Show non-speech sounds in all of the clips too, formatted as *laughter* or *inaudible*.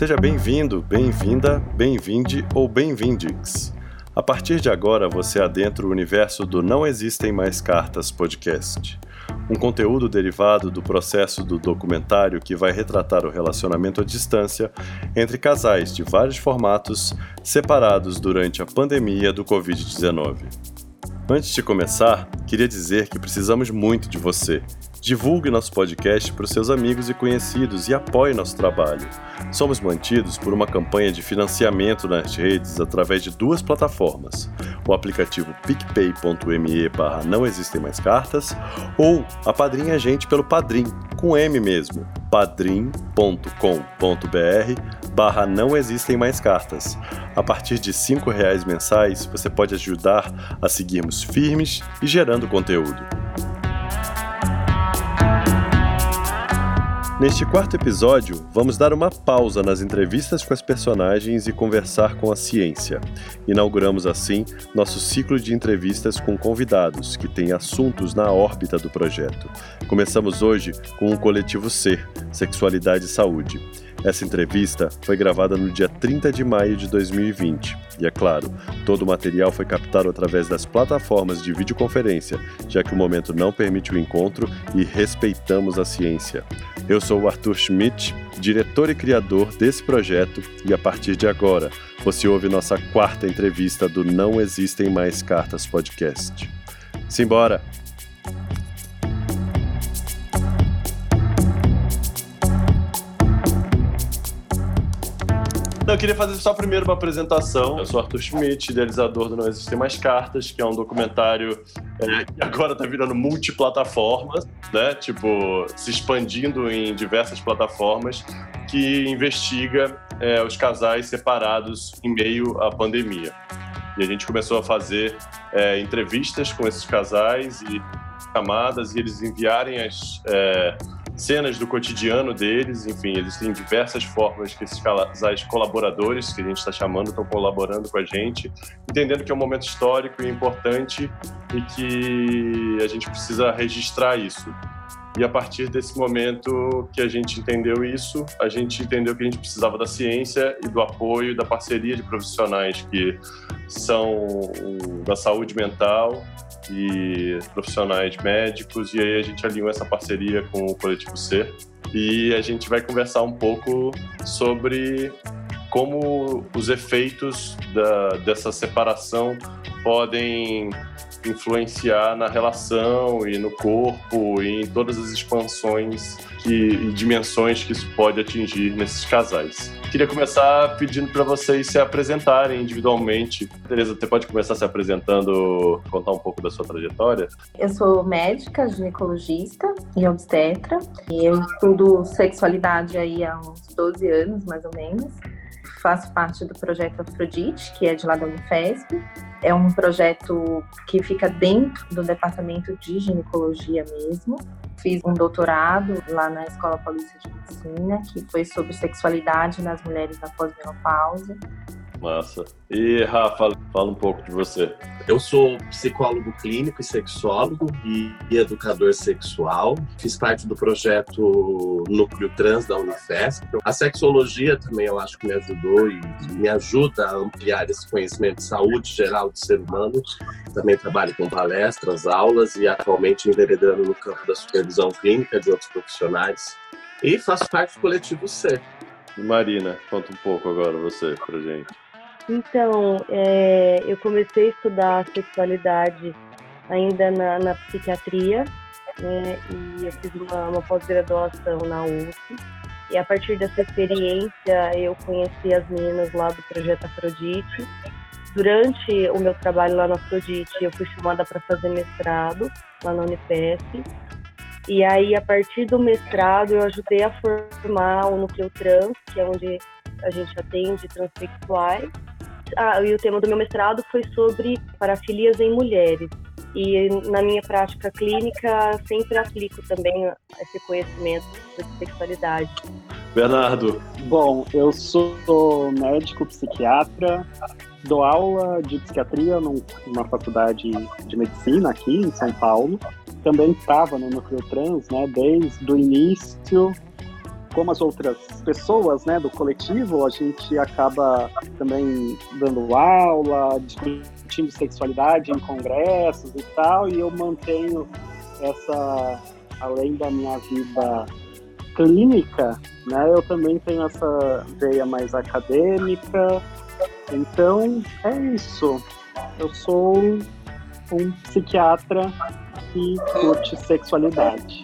Seja bem-vindo, bem-vinda, bem-vinde ou bem-vindix. A partir de agora você adentra o universo do Não Existem Mais Cartas podcast. Um conteúdo derivado do processo do documentário que vai retratar o relacionamento à distância entre casais de vários formatos separados durante a pandemia do Covid-19. Antes de começar, queria dizer que precisamos muito de você Divulgue nosso podcast para os seus amigos e conhecidos e apoie nosso trabalho. Somos mantidos por uma campanha de financiamento nas redes através de duas plataformas: o aplicativo picpay.me barra não existem mais cartas ou a Padrinha Gente pelo Padrim, com M mesmo, padrim.com.br barra não existem mais cartas. A partir de R$ reais mensais, você pode ajudar a seguirmos firmes e gerando conteúdo. Neste quarto episódio, vamos dar uma pausa nas entrevistas com as personagens e conversar com a ciência. Inauguramos assim nosso ciclo de entrevistas com convidados que têm assuntos na órbita do projeto. Começamos hoje com o coletivo Ser, Sexualidade e Saúde. Essa entrevista foi gravada no dia 30 de maio de 2020. E é claro, todo o material foi captado através das plataformas de videoconferência, já que o momento não permite o encontro e respeitamos a ciência. Eu sou o Arthur Schmidt, diretor e criador desse projeto, e a partir de agora você ouve nossa quarta entrevista do Não Existem Mais Cartas podcast. Simbora! Eu queria fazer só primeiro uma apresentação. Eu sou Arthur Schmidt, idealizador do Não Existem Mais Cartas, que é um documentário é, que agora está virando multiplataformas, né? Tipo, se expandindo em diversas plataformas, que investiga é, os casais separados em meio à pandemia. E a gente começou a fazer é, entrevistas com esses casais e chamadas, e eles enviarem as é, cenas do cotidiano deles, enfim, existem diversas formas que esses casais colaboradores, que a gente está chamando, estão colaborando com a gente, entendendo que é um momento histórico e importante e que a gente precisa registrar isso. E a partir desse momento que a gente entendeu isso, a gente entendeu que a gente precisava da ciência e do apoio, da parceria de profissionais que são da saúde mental e profissionais médicos, e aí a gente alinhou essa parceria com o Coletivo Ser. E a gente vai conversar um pouco sobre como os efeitos da, dessa separação podem influenciar na relação e no corpo e em todas as expansões que, e dimensões que isso pode atingir nesses casais. Queria começar pedindo para vocês se apresentarem individualmente. Tereza, você pode começar se apresentando, contar um pouco da sua trajetória? Eu sou médica, ginecologista e obstetra. E eu estudo sexualidade aí há uns 12 anos, mais ou menos faço parte do projeto Afrodite, que é de lá da Unifesp. É um projeto que fica dentro do departamento de ginecologia mesmo. Fiz um doutorado lá na Escola Paulista de Medicina, que foi sobre sexualidade nas mulheres na pós-menopausa. Massa. E Rafa, fala um pouco de você. Eu sou psicólogo clínico e sexólogo e educador sexual. Fiz parte do projeto Núcleo Trans da Unifesp. A sexologia também eu acho que me ajudou e me ajuda a ampliar esse conhecimento de saúde geral do ser humano. Também trabalho com palestras, aulas e atualmente enveredando no campo da supervisão clínica de outros profissionais. E faço parte do coletivo C. Marina, conta um pouco agora você pra gente. Então, é, eu comecei a estudar sexualidade ainda na, na psiquiatria, né, e eu fiz uma, uma pós-graduação na UF. E a partir dessa experiência, eu conheci as meninas lá do Projeto Afrodite. Durante o meu trabalho lá na Afrodite, eu fui chamada para fazer mestrado lá na Unifesp. E aí, a partir do mestrado, eu ajudei a formar o Núcleo Trans, que é onde a gente atende transexuais ah, e o tema do meu mestrado foi sobre parafilias em mulheres. E na minha prática clínica sempre aplico também esse conhecimento de sexualidade. Bernardo. Bom, eu sou médico psiquiatra, dou aula de psiquiatria numa faculdade de medicina aqui em São Paulo. Também estava no Núcleo Trans, né, desde o início como as outras pessoas né, do coletivo, a gente acaba também dando aula, discutindo sexualidade em congressos e tal, e eu mantenho essa, além da minha vida clínica, né, eu também tenho essa veia mais acadêmica. Então, é isso. Eu sou um psiquiatra que curte sexualidade.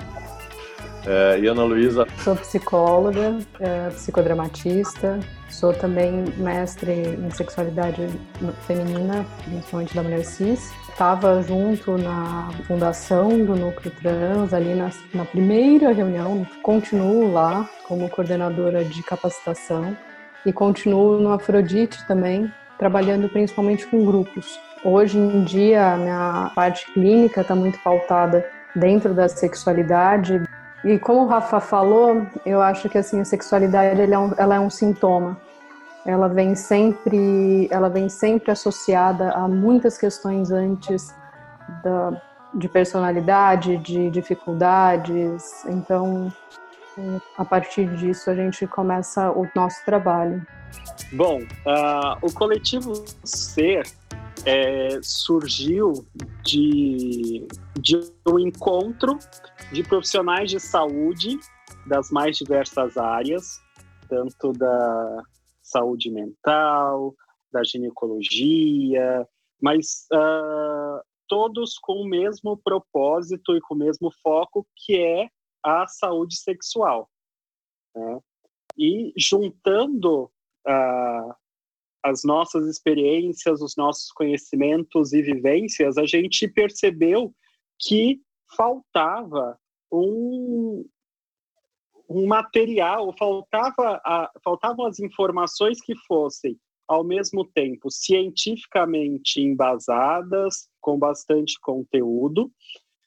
É, e Ana Luísa? Sou psicóloga, é, psicodramatista, sou também mestre em sexualidade feminina, principalmente da mulher cis. Estava junto na fundação do Núcleo Trans, ali na, na primeira reunião, continuo lá como coordenadora de capacitação e continuo no Afrodite também, trabalhando principalmente com grupos. Hoje em dia, a minha parte clínica está muito pautada dentro da sexualidade, e como o Rafa falou, eu acho que assim a sexualidade é, um, ela é um sintoma. Ela vem sempre, ela vem sempre associada a muitas questões antes da, de personalidade, de dificuldades. Então, a partir disso a gente começa o nosso trabalho. Bom, uh, o coletivo Ser é, surgiu de, de um encontro de profissionais de saúde das mais diversas áreas, tanto da saúde mental, da ginecologia, mas uh, todos com o mesmo propósito e com o mesmo foco, que é a saúde sexual. Né? E juntando uh, as nossas experiências, os nossos conhecimentos e vivências, a gente percebeu que faltava um, um material, faltava a, faltavam as informações que fossem, ao mesmo tempo, cientificamente embasadas, com bastante conteúdo,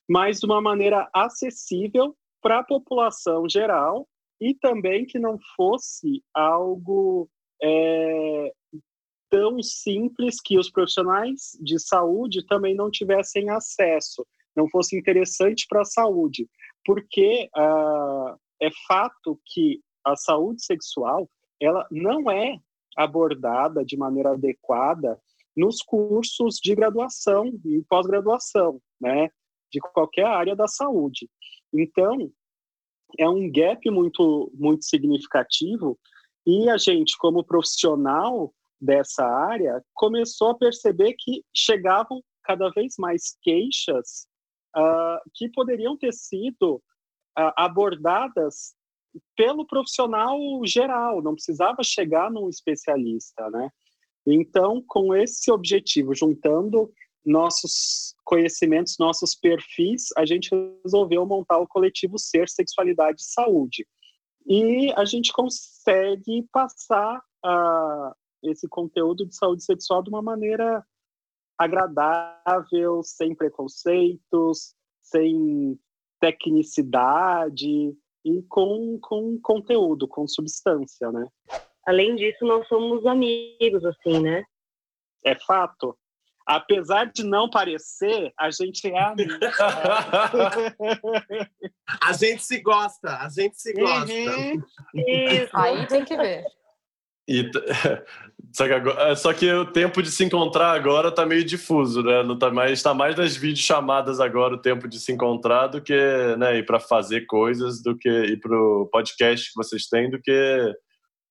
mas de uma maneira acessível para a população geral e também que não fosse algo é, tão simples que os profissionais de saúde também não tivessem acesso não fosse interessante para a saúde, porque uh, é fato que a saúde sexual ela não é abordada de maneira adequada nos cursos de graduação e pós-graduação, né, de qualquer área da saúde. Então, é um gap muito muito significativo e a gente, como profissional dessa área, começou a perceber que chegavam cada vez mais queixas uh, que poderiam ter sido uh, abordadas pelo profissional geral, não precisava chegar num especialista, né? Então, com esse objetivo, juntando nossos conhecimentos, nossos perfis, a gente resolveu montar o coletivo Ser Sexualidade e Saúde. E a gente consegue passar uh, esse conteúdo de saúde sexual de uma maneira agradável, sem preconceitos, sem tecnicidade e com, com conteúdo, com substância, né? Além disso, nós somos amigos, assim, né? É fato. Apesar de não parecer, a gente é amigo. *laughs* a gente se gosta, a gente se gosta. Uhum. Isso. Aí tem que ver. E, *laughs* só, que agora, é, só que o tempo de se encontrar agora tá meio difuso, né? Não tá mais, tá mais nas videochamadas agora o tempo de se encontrar do que né, ir para fazer coisas, do que ir pro podcast que vocês têm, do que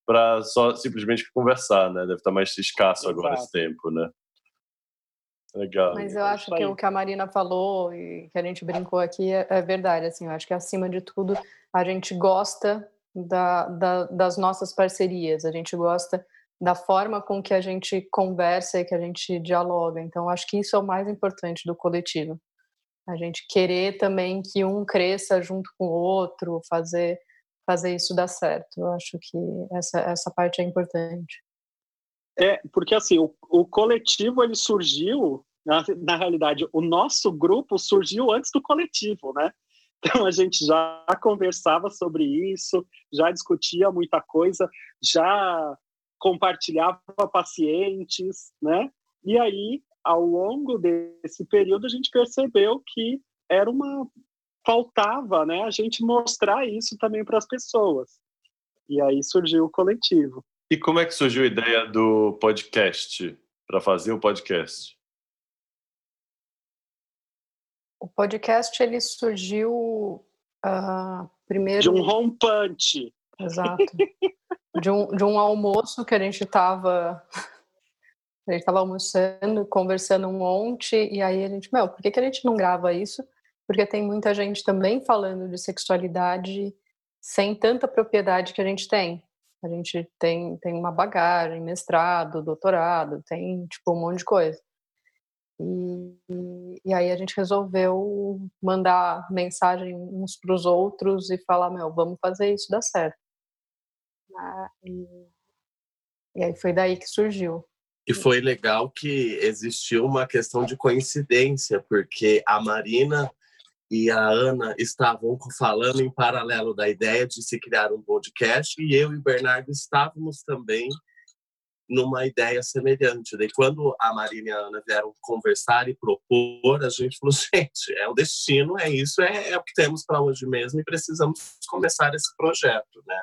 para só simplesmente conversar, né? Deve estar tá mais escasso Exato. agora esse tempo, né? Legal. Mas eu acho que o que a Marina falou e que a gente brincou aqui é, é verdade. Assim, eu acho que acima de tudo a gente gosta da, da, das nossas parcerias, a gente gosta da forma com que a gente conversa e que a gente dialoga. Então, acho que isso é o mais importante do coletivo. A gente querer também que um cresça junto com o outro, fazer fazer isso dar certo. Eu acho que essa, essa parte é importante. É, porque assim, o, o coletivo ele surgiu, na, na realidade, o nosso grupo surgiu antes do coletivo, né? Então a gente já conversava sobre isso, já discutia muita coisa, já compartilhava pacientes, né? E aí, ao longo desse período, a gente percebeu que era uma faltava, né, a gente mostrar isso também para as pessoas. E aí surgiu o coletivo. E como é que surgiu a ideia do podcast, para fazer o podcast? O podcast ele surgiu uh, primeiro. De um rompante. Exato. de, um, de um almoço que a gente estava. A gente estava almoçando, conversando um monte, e aí a gente, meu, por que, que a gente não grava isso? Porque tem muita gente também falando de sexualidade sem tanta propriedade que a gente tem. A gente tem, tem uma bagagem, mestrado, doutorado, tem tipo um monte de coisa. E, e aí a gente resolveu mandar mensagem uns para os outros e falar, meu, vamos fazer isso dar certo. Ah, e, e aí foi daí que surgiu. E foi legal que existiu uma questão de coincidência, porque a Marina e a Ana estavam falando em paralelo da ideia de se criar um podcast e eu e o Bernardo estávamos também numa ideia semelhante. Daí, quando a Marina e a Ana vieram conversar e propor, a gente falou: *laughs* gente, é o destino, é isso, é, é o que temos para hoje mesmo e precisamos começar esse projeto, né?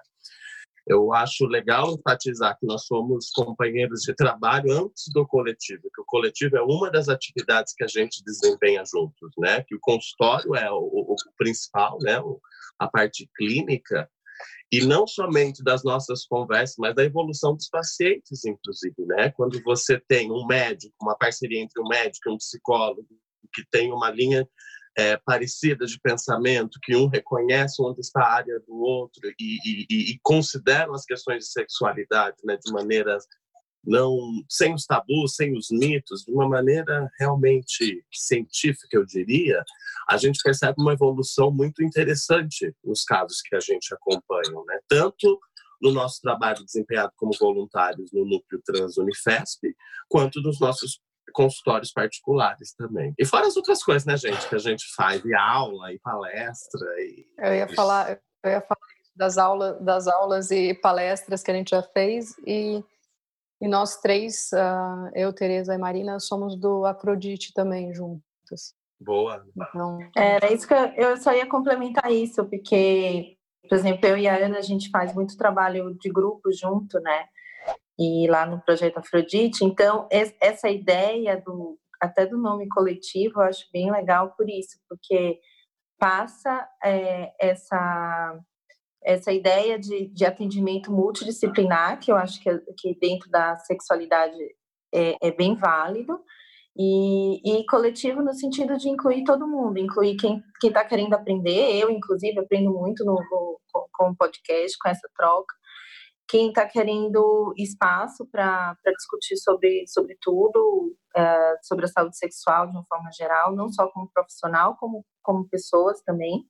Eu acho legal enfatizar que nós somos companheiros de trabalho antes do coletivo, que o coletivo é uma das atividades que a gente desempenha juntos, né? Que o consultório é o, o principal, né? A parte clínica e não somente das nossas conversas, mas da evolução dos pacientes, inclusive, né? Quando você tem um médico, uma parceria entre um médico e um psicólogo que tem uma linha é, parecida de pensamento, que um reconhece onde está a área do outro e, e, e consideram as questões de sexualidade né, de maneira não sem os tabus, sem os mitos, de uma maneira realmente científica, eu diria, a gente percebe uma evolução muito interessante nos casos que a gente acompanha, né? Tanto no nosso trabalho desempenhado como voluntários no Núcleo Trans Unifesp, quanto nos nossos consultórios particulares também. E fora as outras coisas, né, gente, que a gente faz, e aula, e palestra. E... Eu ia falar, eu ia falar das, aulas, das aulas e palestras que a gente já fez, e, e nós três, uh, eu, Tereza e Marina, somos do Afrodite também juntas. Boa. Então... Era isso que eu, eu só ia complementar isso, porque, por exemplo, eu e a Ana, a gente faz muito trabalho de grupo junto, né? e lá no projeto Afrodite. Então, essa ideia do até do nome coletivo, eu acho bem legal por isso, porque passa é, essa essa ideia de, de atendimento multidisciplinar, que eu acho que, que dentro da sexualidade é, é bem válido, e, e, coletivo no sentido de incluir todo mundo, incluir quem está querendo aprender, eu, inclusive, aprendo muito no, no, com o podcast, com essa troca, quem está querendo espaço para discutir sobre, sobre tudo, é, sobre a saúde sexual de uma forma geral, não só como profissional, como, como pessoas também,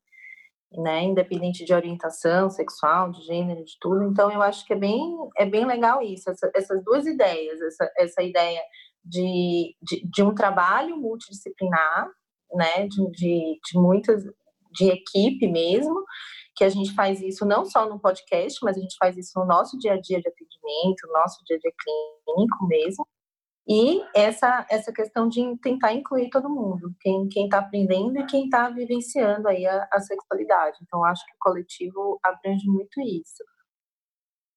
né, independente de orientação sexual, de gênero, de tudo. Então, eu acho que é bem, é bem legal isso, essa, essas duas ideias, essa, essa ideia de, de, de um trabalho multidisciplinar, né, de, de, de muitas, de equipe mesmo, que a gente faz isso não só no podcast, mas a gente faz isso no nosso dia a dia de atendimento, no nosso dia a dia clínico mesmo. E essa, essa questão de tentar incluir todo mundo, quem está aprendendo e quem está vivenciando aí a, a sexualidade. Então, acho que o coletivo abrange muito isso.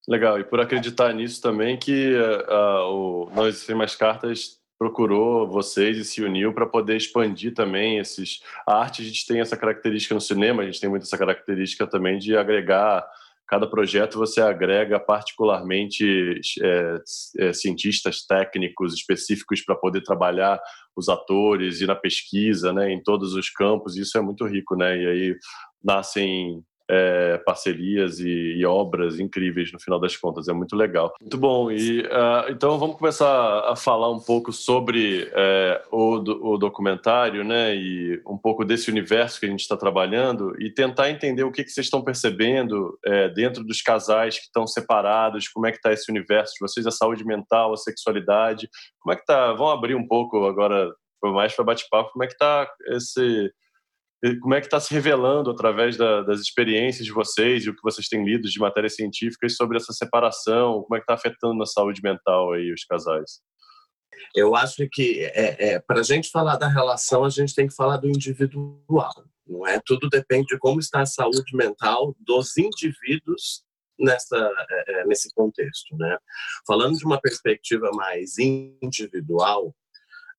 Legal, e por acreditar nisso também que uh, o Nós Sem Mais Cartas procurou vocês e se uniu para poder expandir também esses. A arte, a gente tem essa característica no cinema, a gente tem muito essa característica também de agregar. Cada projeto você agrega particularmente é, é, cientistas técnicos específicos para poder trabalhar os atores e na pesquisa, né, em todos os campos. Isso é muito rico, né? E aí nascem é, parcerias e, e, obras incríveis no final das contas. É muito legal. Muito bom. E uh, então vamos começar a falar um pouco sobre é, o, o, documentário, né? E um pouco desse universo que a gente está trabalhando e tentar entender o que, que vocês estão percebendo é, dentro dos casais que estão separados. Como é que está esse universo de vocês, a saúde mental, a sexualidade? Como é que tá? Vamos abrir um pouco agora mais para bate-papo. Como é que está esse como é que está se revelando através da, das experiências de vocês e o que vocês têm lido de matérias científicas sobre essa separação, como é que está afetando na saúde mental aí os casais? Eu acho que é, é para a gente falar da relação, a gente tem que falar do individual, não é? Tudo depende de como está a saúde mental dos indivíduos nessa, é, é, nesse contexto. Né? Falando de uma perspectiva mais individual,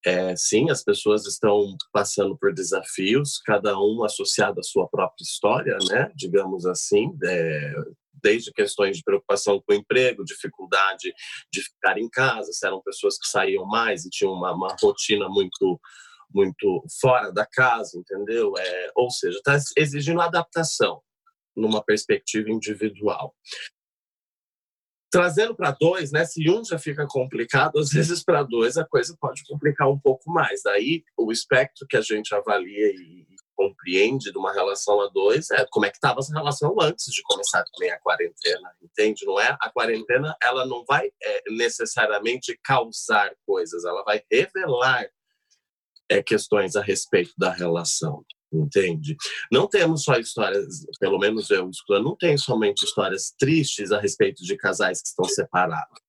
é, sim, as pessoas estão passando por desafios, cada um associado à sua própria história, né? digamos assim, é, desde questões de preocupação com o emprego, dificuldade de ficar em casa, se eram pessoas que saíam mais e tinham uma, uma rotina muito muito fora da casa, entendeu? É, ou seja, está exigindo adaptação numa perspectiva individual. Trazendo para dois, né? Se um já fica complicado, às vezes para dois a coisa pode complicar um pouco mais. Daí o espectro que a gente avalia e compreende de uma relação a dois é como é que estava essa relação antes de começar também a quarentena, entende? Não é a quarentena, ela não vai é, necessariamente causar coisas, ela vai revelar é, questões a respeito da relação entende? Não temos só histórias, pelo menos eu escutando, não tem somente histórias tristes a respeito de casais que estão separados.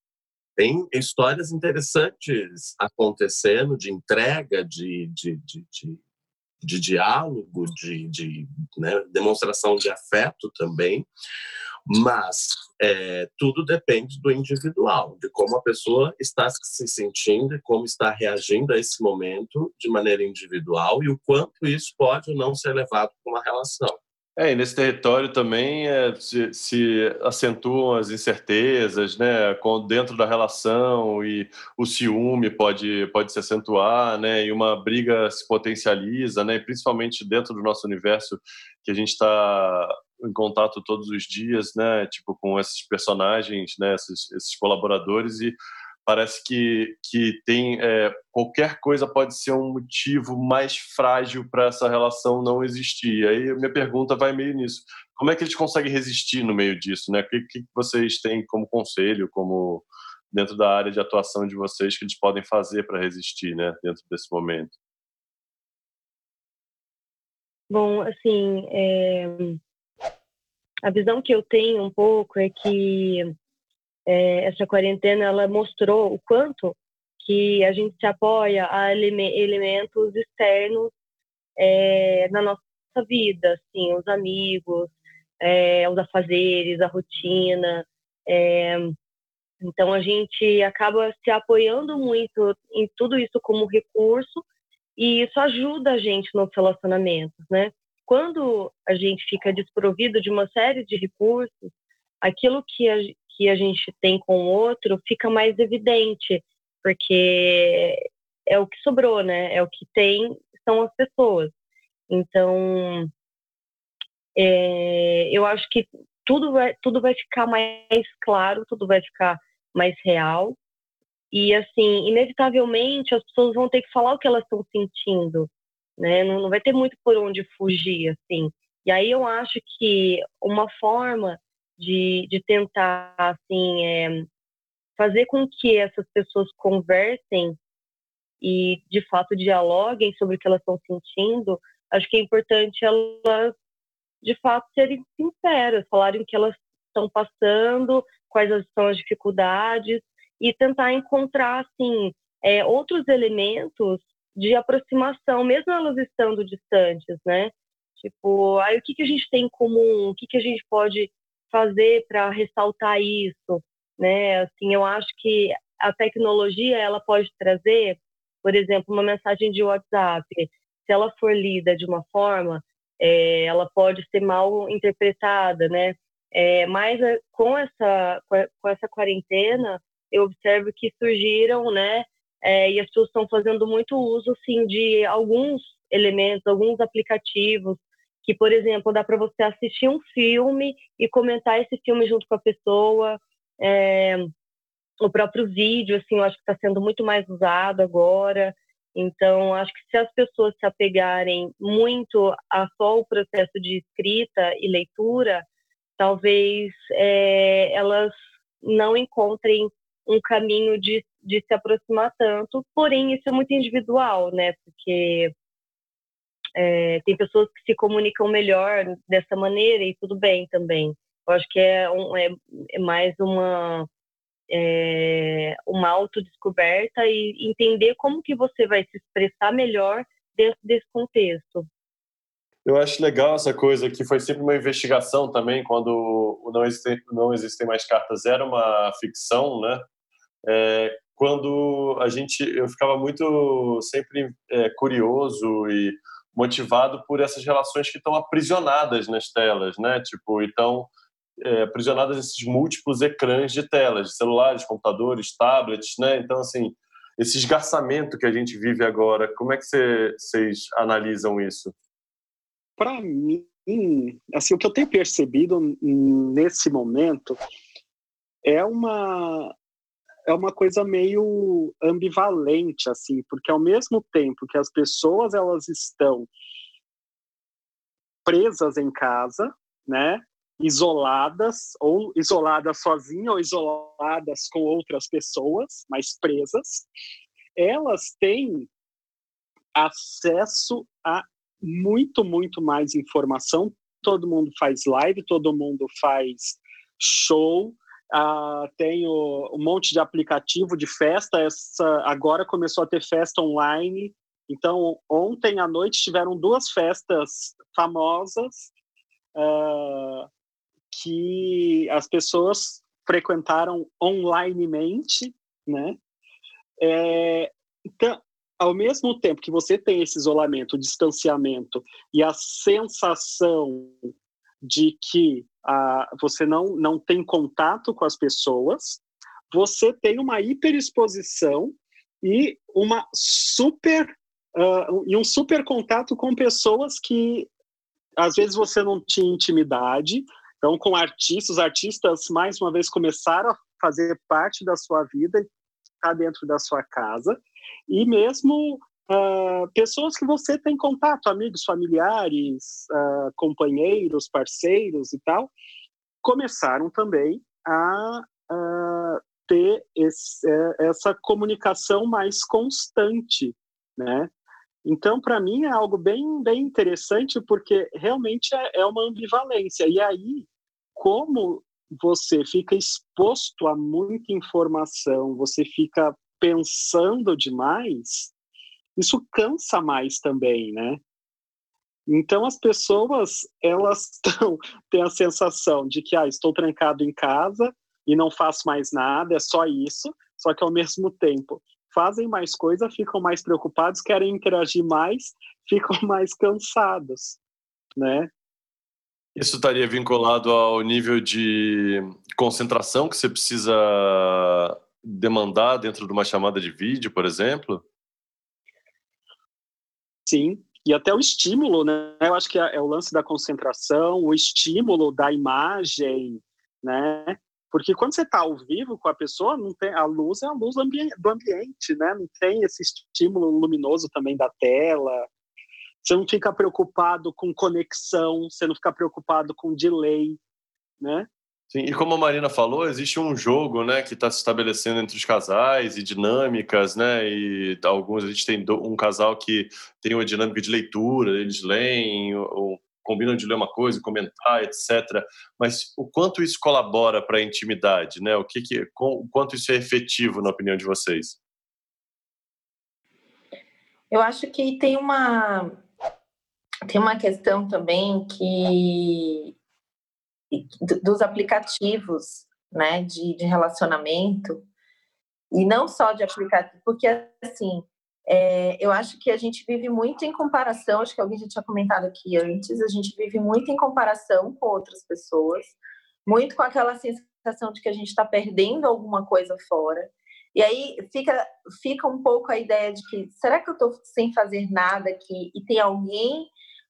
Tem histórias interessantes acontecendo de entrega, de, de, de, de, de diálogo, de, de né, demonstração de afeto também. Mas é, tudo depende do individual, de como a pessoa está se sentindo e como está reagindo a esse momento de maneira individual e o quanto isso pode ou não ser levado para uma relação. É, e nesse território também é, se, se, acentuam as incertezas, né, com, dentro da relação e o ciúme pode, pode se acentuar, né, e uma briga se potencializa, né, principalmente dentro do nosso universo que a gente está em contato todos os dias, né, tipo com esses personagens, né, esses, esses colaboradores e parece que, que tem é, qualquer coisa pode ser um motivo mais frágil para essa relação não existir. Aí minha pergunta vai meio nisso. Como é que eles conseguem resistir no meio disso? Né? O que, que vocês têm como conselho, como dentro da área de atuação de vocês, que eles podem fazer para resistir né, dentro desse momento? Bom, assim, é... a visão que eu tenho um pouco é que é, essa quarentena ela mostrou o quanto que a gente se apoia a elementos externos é, na nossa vida, assim, os amigos, é, os afazeres, a rotina. É, então a gente acaba se apoiando muito em tudo isso como recurso e isso ajuda a gente nos relacionamentos, né? Quando a gente fica desprovido de uma série de recursos, aquilo que a, que a gente tem com o outro fica mais evidente, porque é o que sobrou, né? É o que tem, são as pessoas. Então, é, eu acho que tudo vai, tudo vai ficar mais claro, tudo vai ficar mais real. E, assim, inevitavelmente, as pessoas vão ter que falar o que elas estão sentindo, né? Não, não vai ter muito por onde fugir, assim. E aí eu acho que uma forma de, de tentar assim é, fazer com que essas pessoas conversem e de fato dialoguem sobre o que elas estão sentindo, acho que é importante elas de fato serem sinceras, falarem o que elas estão passando, quais são as dificuldades e tentar encontrar assim é, outros elementos de aproximação, mesmo elas estando distantes, né? Tipo, aí o que, que a gente tem em comum, o que, que a gente pode fazer para ressaltar isso, né? Assim, eu acho que a tecnologia ela pode trazer, por exemplo, uma mensagem de WhatsApp. Se ela for lida de uma forma, é, ela pode ser mal interpretada, né? É, mas é, com essa com essa quarentena, eu observo que surgiram, né? É, e as pessoas estão fazendo muito uso, sim, de alguns elementos, alguns aplicativos que, por exemplo, dá para você assistir um filme e comentar esse filme junto com a pessoa. É, o próprio vídeo, assim, eu acho que está sendo muito mais usado agora. Então, acho que se as pessoas se apegarem muito a só o processo de escrita e leitura, talvez é, elas não encontrem um caminho de, de se aproximar tanto. Porém, isso é muito individual, né? Porque é, tem pessoas que se comunicam melhor dessa maneira e tudo bem também. Eu acho que é, um, é, é mais uma é, uma autodescoberta e entender como que você vai se expressar melhor dentro desse contexto. Eu acho legal essa coisa que foi sempre uma investigação também, quando o Não Existem, não existem Mais Cartas era uma ficção, né? É, quando a gente, eu ficava muito sempre é, curioso e motivado por essas relações que estão aprisionadas nas telas, né? Tipo, então é, aprisionadas nesses múltiplos ecrãs de telas, celulares, computadores, tablets, né? Então, assim, esse esgarçamento que a gente vive agora, como é que vocês analisam isso? Para mim, assim, o que eu tenho percebido nesse momento é uma é uma coisa meio ambivalente assim, porque ao mesmo tempo que as pessoas elas estão presas em casa, né? isoladas, ou isoladas sozinhas, ou isoladas com outras pessoas, mas presas, elas têm acesso a muito, muito mais informação. Todo mundo faz live, todo mundo faz show, Uh, tem um monte de aplicativo de festa. Essa agora começou a ter festa online. Então, ontem à noite tiveram duas festas famosas. Uh, que as pessoas frequentaram onlinemente, né? É, então, ao mesmo tempo que você tem esse isolamento, o distanciamento e a sensação de que ah, você não, não tem contato com as pessoas, você tem uma hiperexposição e uma super uh, e um super contato com pessoas que às vezes você não tinha intimidade, então, com artistas, artistas, mais uma vez, começaram a fazer parte da sua vida, estar dentro da sua casa, e mesmo uh, pessoas que você tem contato, amigos, familiares, uh, companheiros, parceiros e tal, começaram também a uh, ter esse, é, essa comunicação mais constante, né? Então, para mim, é algo bem, bem interessante, porque realmente é, é uma ambivalência. E aí, como você fica exposto a muita informação, você fica pensando demais, isso cansa mais também, né? Então as pessoas elas *laughs* tão, têm a sensação de que ah, estou trancado em casa e não faço mais nada, é só isso, só que ao mesmo tempo fazem mais coisa, ficam mais preocupados, querem interagir mais, *laughs* ficam mais cansados, né? Isso estaria vinculado ao nível de concentração que você precisa demandar dentro de uma chamada de vídeo, por exemplo? Sim, e até o estímulo, né? Eu acho que é, é o lance da concentração, o estímulo da imagem, né? Porque quando você está ao vivo com a pessoa, não tem a luz é a luz do, ambiente, né? Não tem esse estímulo luminoso também da tela. Você não fica preocupado com conexão, você não fica preocupado com delay, né? Sim, e como a Marina falou, existe um jogo, né, que está se estabelecendo entre os casais e dinâmicas, né, e alguns a gente tem um casal que tem uma dinâmica de leitura, eles leem ou combinam de ler uma coisa, comentar, etc. Mas o quanto isso colabora para a intimidade, né? O que, que o quanto isso é efetivo na opinião de vocês? Eu acho que tem uma tem uma questão também que dos aplicativos, né, de, de relacionamento e não só de aplicativo, porque assim é, eu acho que a gente vive muito em comparação, acho que alguém já tinha comentado aqui antes, a gente vive muito em comparação com outras pessoas, muito com aquela sensação de que a gente está perdendo alguma coisa fora. E aí fica, fica um pouco a ideia de que será que eu estou sem fazer nada aqui e tem alguém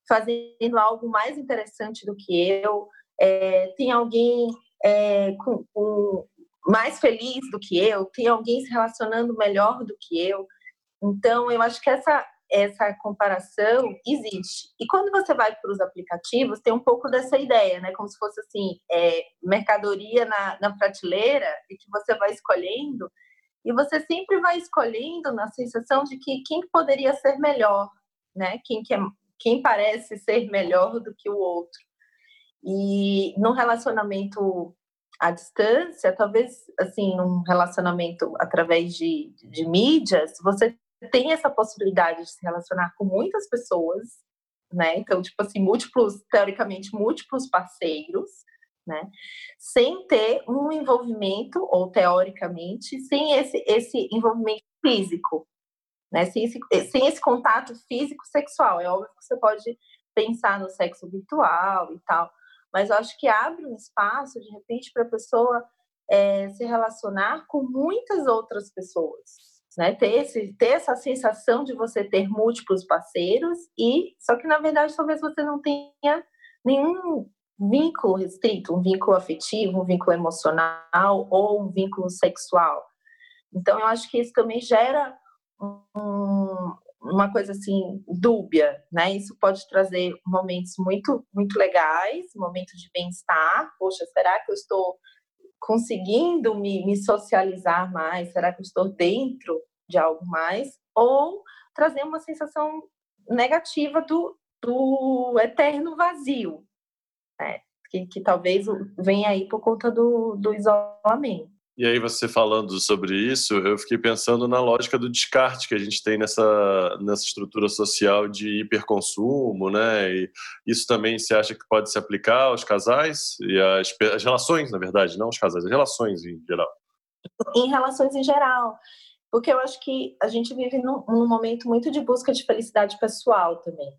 fazendo algo mais interessante do que eu? É, tem alguém é, com, com mais feliz do que eu? Tem alguém se relacionando melhor do que eu? Então, eu acho que essa, essa comparação existe. E quando você vai para os aplicativos, tem um pouco dessa ideia, né? Como se fosse assim, é, mercadoria na, na prateleira e que você vai escolhendo. E você sempre vai escolhendo na sensação de que quem poderia ser melhor, né? Quem, que é, quem parece ser melhor do que o outro. E num relacionamento à distância, talvez assim, num relacionamento através de, de mídias, você tem essa possibilidade de se relacionar com muitas pessoas né? Então, tipo assim, múltiplos, teoricamente, múltiplos parceiros, né? Sem ter um envolvimento, ou teoricamente, sem esse, esse envolvimento físico, né? Sem esse, sem esse contato físico sexual. É óbvio que você pode pensar no sexo virtual e tal, mas eu acho que abre um espaço, de repente, para a pessoa é, se relacionar com muitas outras pessoas, né? Ter, esse, ter essa sensação de você ter múltiplos parceiros e só que na verdade talvez você não tenha nenhum vínculo restrito, um vínculo afetivo, um vínculo emocional ou um vínculo sexual. Então eu acho que isso também gera um, uma coisa assim dúbia, né? Isso pode trazer momentos muito muito legais, momentos de bem-estar. Poxa, será que eu estou conseguindo me, me socializar mais? Será que eu estou dentro de algo mais? Ou trazer uma sensação negativa do, do eterno vazio, né? que, que talvez venha aí por conta do, do isolamento. E aí, você falando sobre isso, eu fiquei pensando na lógica do descarte que a gente tem nessa, nessa estrutura social de hiperconsumo, né? E isso também se acha que pode se aplicar aos casais e às, às relações, na verdade, não aos casais, as relações em geral. Em relações em geral. Porque eu acho que a gente vive num, num momento muito de busca de felicidade pessoal também,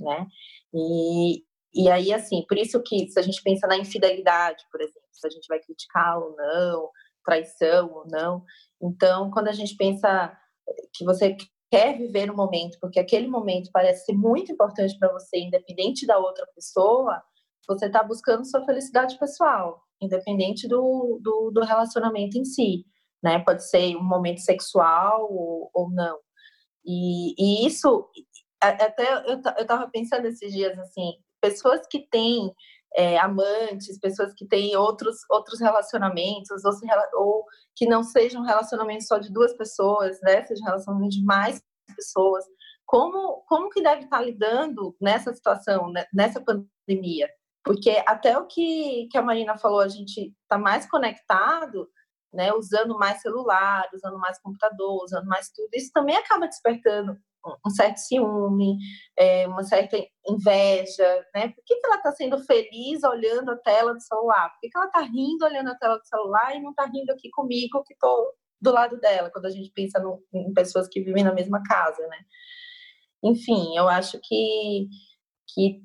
né? E, e aí, assim, por isso que se a gente pensa na infidelidade, por exemplo, se a gente vai criticar ou não, traição ou não. Então, quando a gente pensa que você quer viver o momento, porque aquele momento parece ser muito importante para você, independente da outra pessoa, você está buscando sua felicidade pessoal, independente do, do, do, relacionamento em si, né? Pode ser um momento sexual ou, ou não. E, e isso, até eu estava pensando esses dias assim, pessoas que têm é, amantes, pessoas que têm outros, outros relacionamentos, ou, se, ou, que não sejam relacionamentos só de duas pessoas, né? Sejam relacionamentos de mais pessoas. Como, como que deve estar lidando nessa situação, né? nessa pandemia? Porque até o que, que a Marina falou, a gente está mais conectado, né? Usando mais celular, usando mais computador, usando mais tudo. Isso também acaba despertando um certo ciúme, é, uma certa inveja, né? Por que, que ela está sendo feliz olhando a tela do celular? Por que, que ela está rindo olhando a tela do celular e não está rindo aqui comigo que estou do lado dela, quando a gente pensa no, em pessoas que vivem na mesma casa, né? Enfim, eu acho que, que,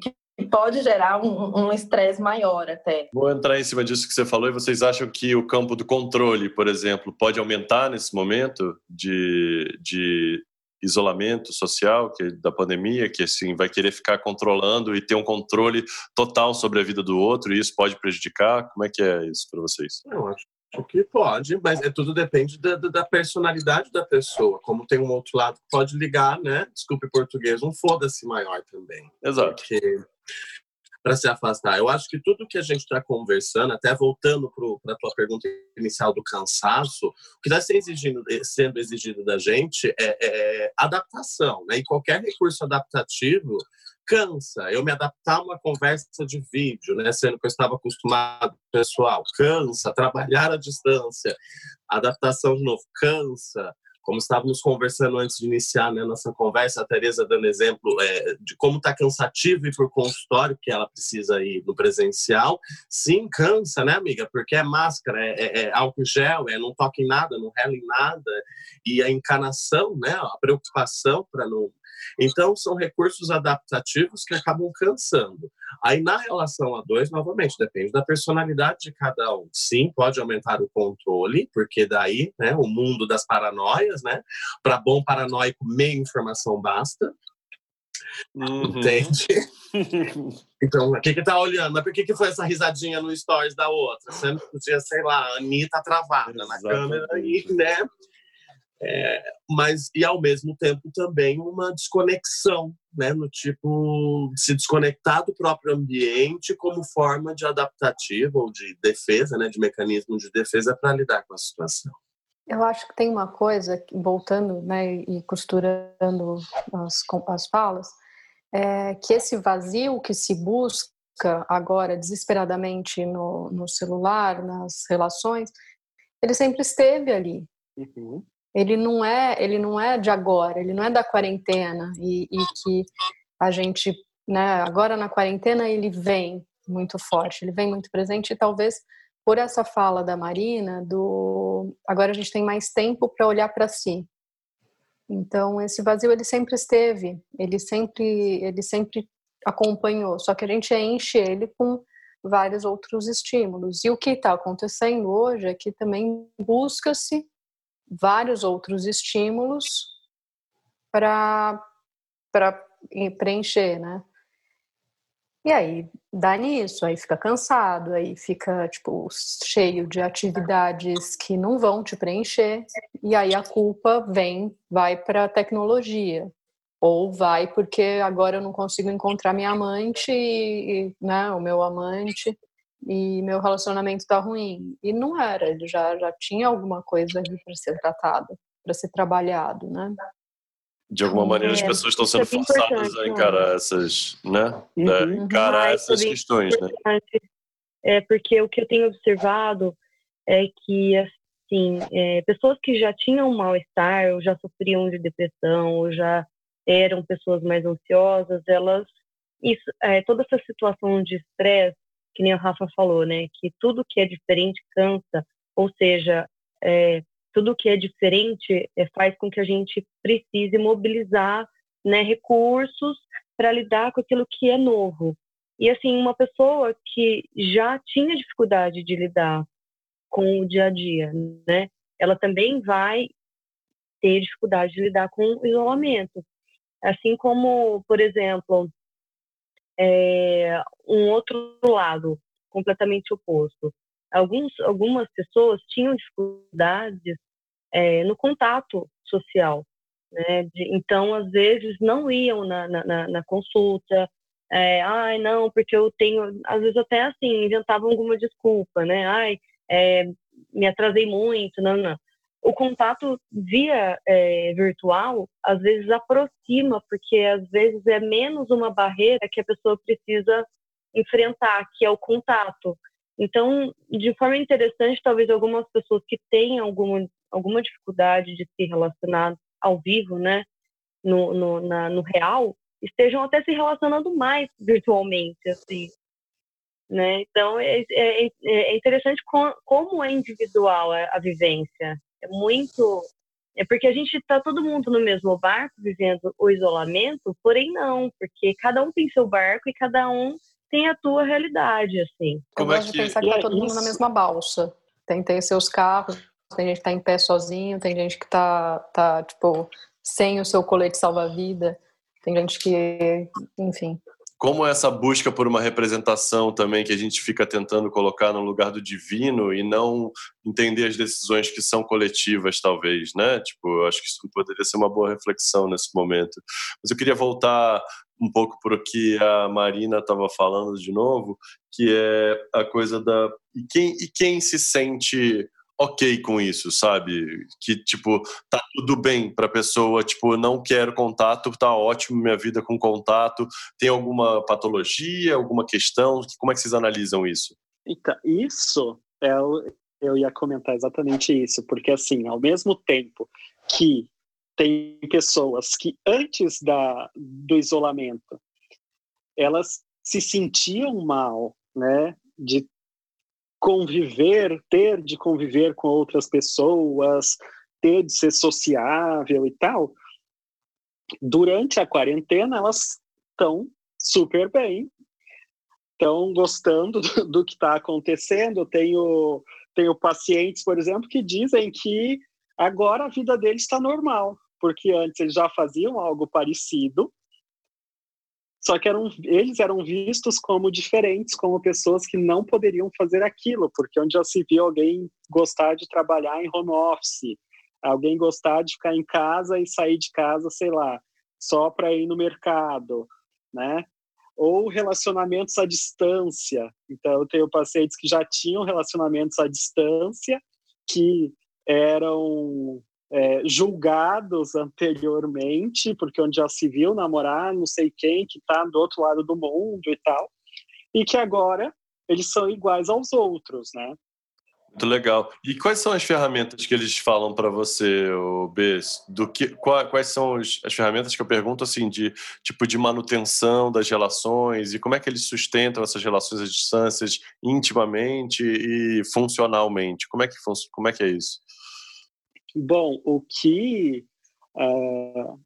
que, pode gerar um estresse um maior até. Vou entrar em cima disso que você falou e vocês acham que o campo do controle, por exemplo, pode aumentar nesse momento de, de isolamento social que da pandemia, que assim vai querer ficar controlando e ter um controle total sobre a vida do outro e isso pode prejudicar? Como é que é isso para vocês? Eu acho que pode, mas é tudo depende da, da, personalidade da pessoa. Como tem um outro lado que pode ligar, né? Desculpe português, um foda-se maior também. Exato. Porque para se afastar. Eu acho que tudo que a gente está conversando, até voltando para a tua pergunta inicial do cansaço, o que está sendo exigido, sendo exigido da gente é, é, adaptação, né? E qualquer recurso adaptativo cansa. Eu me adaptar a uma conversa de vídeo, né? Sendo que eu estava acostumado pessoal, cansa. Trabalhar à distância, adaptação de novo, cansa como estávamos conversando antes de iniciar né, nossa conversa, a Tereza dando exemplo é, de como está cansativo ir para o consultório, que ela precisa ir no presencial. Sim, cansa, né, amiga? Porque é máscara, é, é, é álcool gel, é não toque em nada, não rela em nada. E a encanação, né, a preocupação para não então, são recursos adaptativos que acabam cansando. Aí, na relação a dois, novamente, depende da personalidade de cada um. Sim, pode aumentar o controle, porque daí, né, o mundo das paranoias, né? Para bom paranoico, meia informação basta. Uhum. Entende? *laughs* então, o que que tá olhando? Mas por que que foi essa risadinha no stories da outra? Não podia, sei lá, a Anitta travada Exatamente. na câmera e, né? É, mas e ao mesmo tempo também uma desconexão, né, no tipo de se desconectar do próprio ambiente como forma de adaptativa ou de defesa, né, de mecanismo de defesa para lidar com a situação. Eu acho que tem uma coisa, voltando né, e costurando as, as falas, é que esse vazio que se busca agora desesperadamente no, no celular, nas relações, ele sempre esteve ali. Uhum ele não é ele não é de agora, ele não é da quarentena e, e que a gente, né, agora na quarentena ele vem muito forte, ele vem muito presente e talvez por essa fala da Marina, do agora a gente tem mais tempo para olhar para si. Então esse vazio ele sempre esteve, ele sempre ele sempre acompanhou, só que a gente enche ele com vários outros estímulos. E o que está acontecendo hoje é que também busca-se vários outros estímulos para preencher, né? E aí dá nisso, aí fica cansado, aí fica tipo cheio de atividades que não vão te preencher, e aí a culpa vem, vai para a tecnologia, ou vai porque agora eu não consigo encontrar minha amante, e, né, o meu amante, e meu relacionamento está ruim. E não era, ele já, já tinha alguma coisa ali para ser tratado, para ser trabalhado, né? de alguma maneira as é, pessoas estão sendo é forçadas a encarar né? essas, né? Uhum. né? Encarar uhum. essas questões, né? É porque o que eu tenho observado é que assim, é, pessoas que já tinham mal-estar, ou já sofriam de depressão, ou já eram pessoas mais ansiosas, elas isso, é, toda essa situação de estresse, que nem a Rafa falou, né? Que tudo que é diferente cansa, ou seja, é, tudo que é diferente é, faz com que a gente precise mobilizar né, recursos para lidar com aquilo que é novo. E assim, uma pessoa que já tinha dificuldade de lidar com o dia a dia, né, ela também vai ter dificuldade de lidar com o isolamento. Assim como, por exemplo, é, um outro lado completamente oposto. Alguns, algumas pessoas tinham dificuldades é, no contato social. Né? De, então, às vezes, não iam na, na, na consulta, é, ai, não, porque eu tenho, às vezes até assim, inventavam alguma desculpa, né? Ai, é, me atrasei muito, não, não. O contato via é, virtual, às vezes aproxima, porque às vezes é menos uma barreira que a pessoa precisa enfrentar, que é o contato. Então, de forma interessante, talvez algumas pessoas que têm alguma alguma dificuldade de se relacionar ao vivo, né, no, no, na, no real, estejam até se relacionando mais virtualmente, assim, né? Então é, é, é interessante com, como é individual a, a, vivência. É muito, é porque a gente está todo mundo no mesmo barco vivendo o isolamento, porém não, porque cada um tem seu barco e cada um tem a tua realidade, assim. Como Eu é gosto que... de pensar que tá todo mundo na mesma balsa. Tem, tem seus carros, tem gente que tá em pé sozinho, tem gente que tá, tá tipo, sem o seu colete salva-vida, tem gente que, enfim. Como essa busca por uma representação também que a gente fica tentando colocar no lugar do divino e não entender as decisões que são coletivas, talvez, né? Tipo, acho que isso poderia ser uma boa reflexão nesse momento. Mas eu queria voltar um pouco para o que a Marina estava falando de novo, que é a coisa da e quem, e quem se sente ok com isso, sabe? Que, tipo, tá tudo bem pra pessoa, tipo, não quero contato, tá ótimo minha vida com contato. Tem alguma patologia, alguma questão? Como é que vocês analisam isso? Então, isso é eu ia comentar exatamente isso, porque assim, ao mesmo tempo que tem pessoas que antes da, do isolamento elas se sentiam mal, né, de conviver, ter de conviver com outras pessoas, ter de ser sociável e tal, durante a quarentena elas estão super bem, estão gostando do, do que está acontecendo. Eu tenho, tenho pacientes, por exemplo, que dizem que agora a vida deles está normal, porque antes eles já faziam algo parecido, só que eram, eles eram vistos como diferentes, como pessoas que não poderiam fazer aquilo, porque onde já se viu alguém gostar de trabalhar em home office, alguém gostar de ficar em casa e sair de casa, sei lá, só para ir no mercado, né? Ou relacionamentos à distância. Então, eu tenho pacientes que já tinham relacionamentos à distância, que eram é, julgados anteriormente, porque onde já se viu namorar não sei quem que está do outro lado do mundo e tal, e que agora eles são iguais aos outros, né? Muito legal. E quais são as ferramentas que eles falam para você, B? Do que, quais são as ferramentas que eu pergunto assim de tipo de manutenção das relações e como é que eles sustentam essas relações às distâncias intimamente e funcionalmente? Como é que como é que é isso? Bom, o que uh,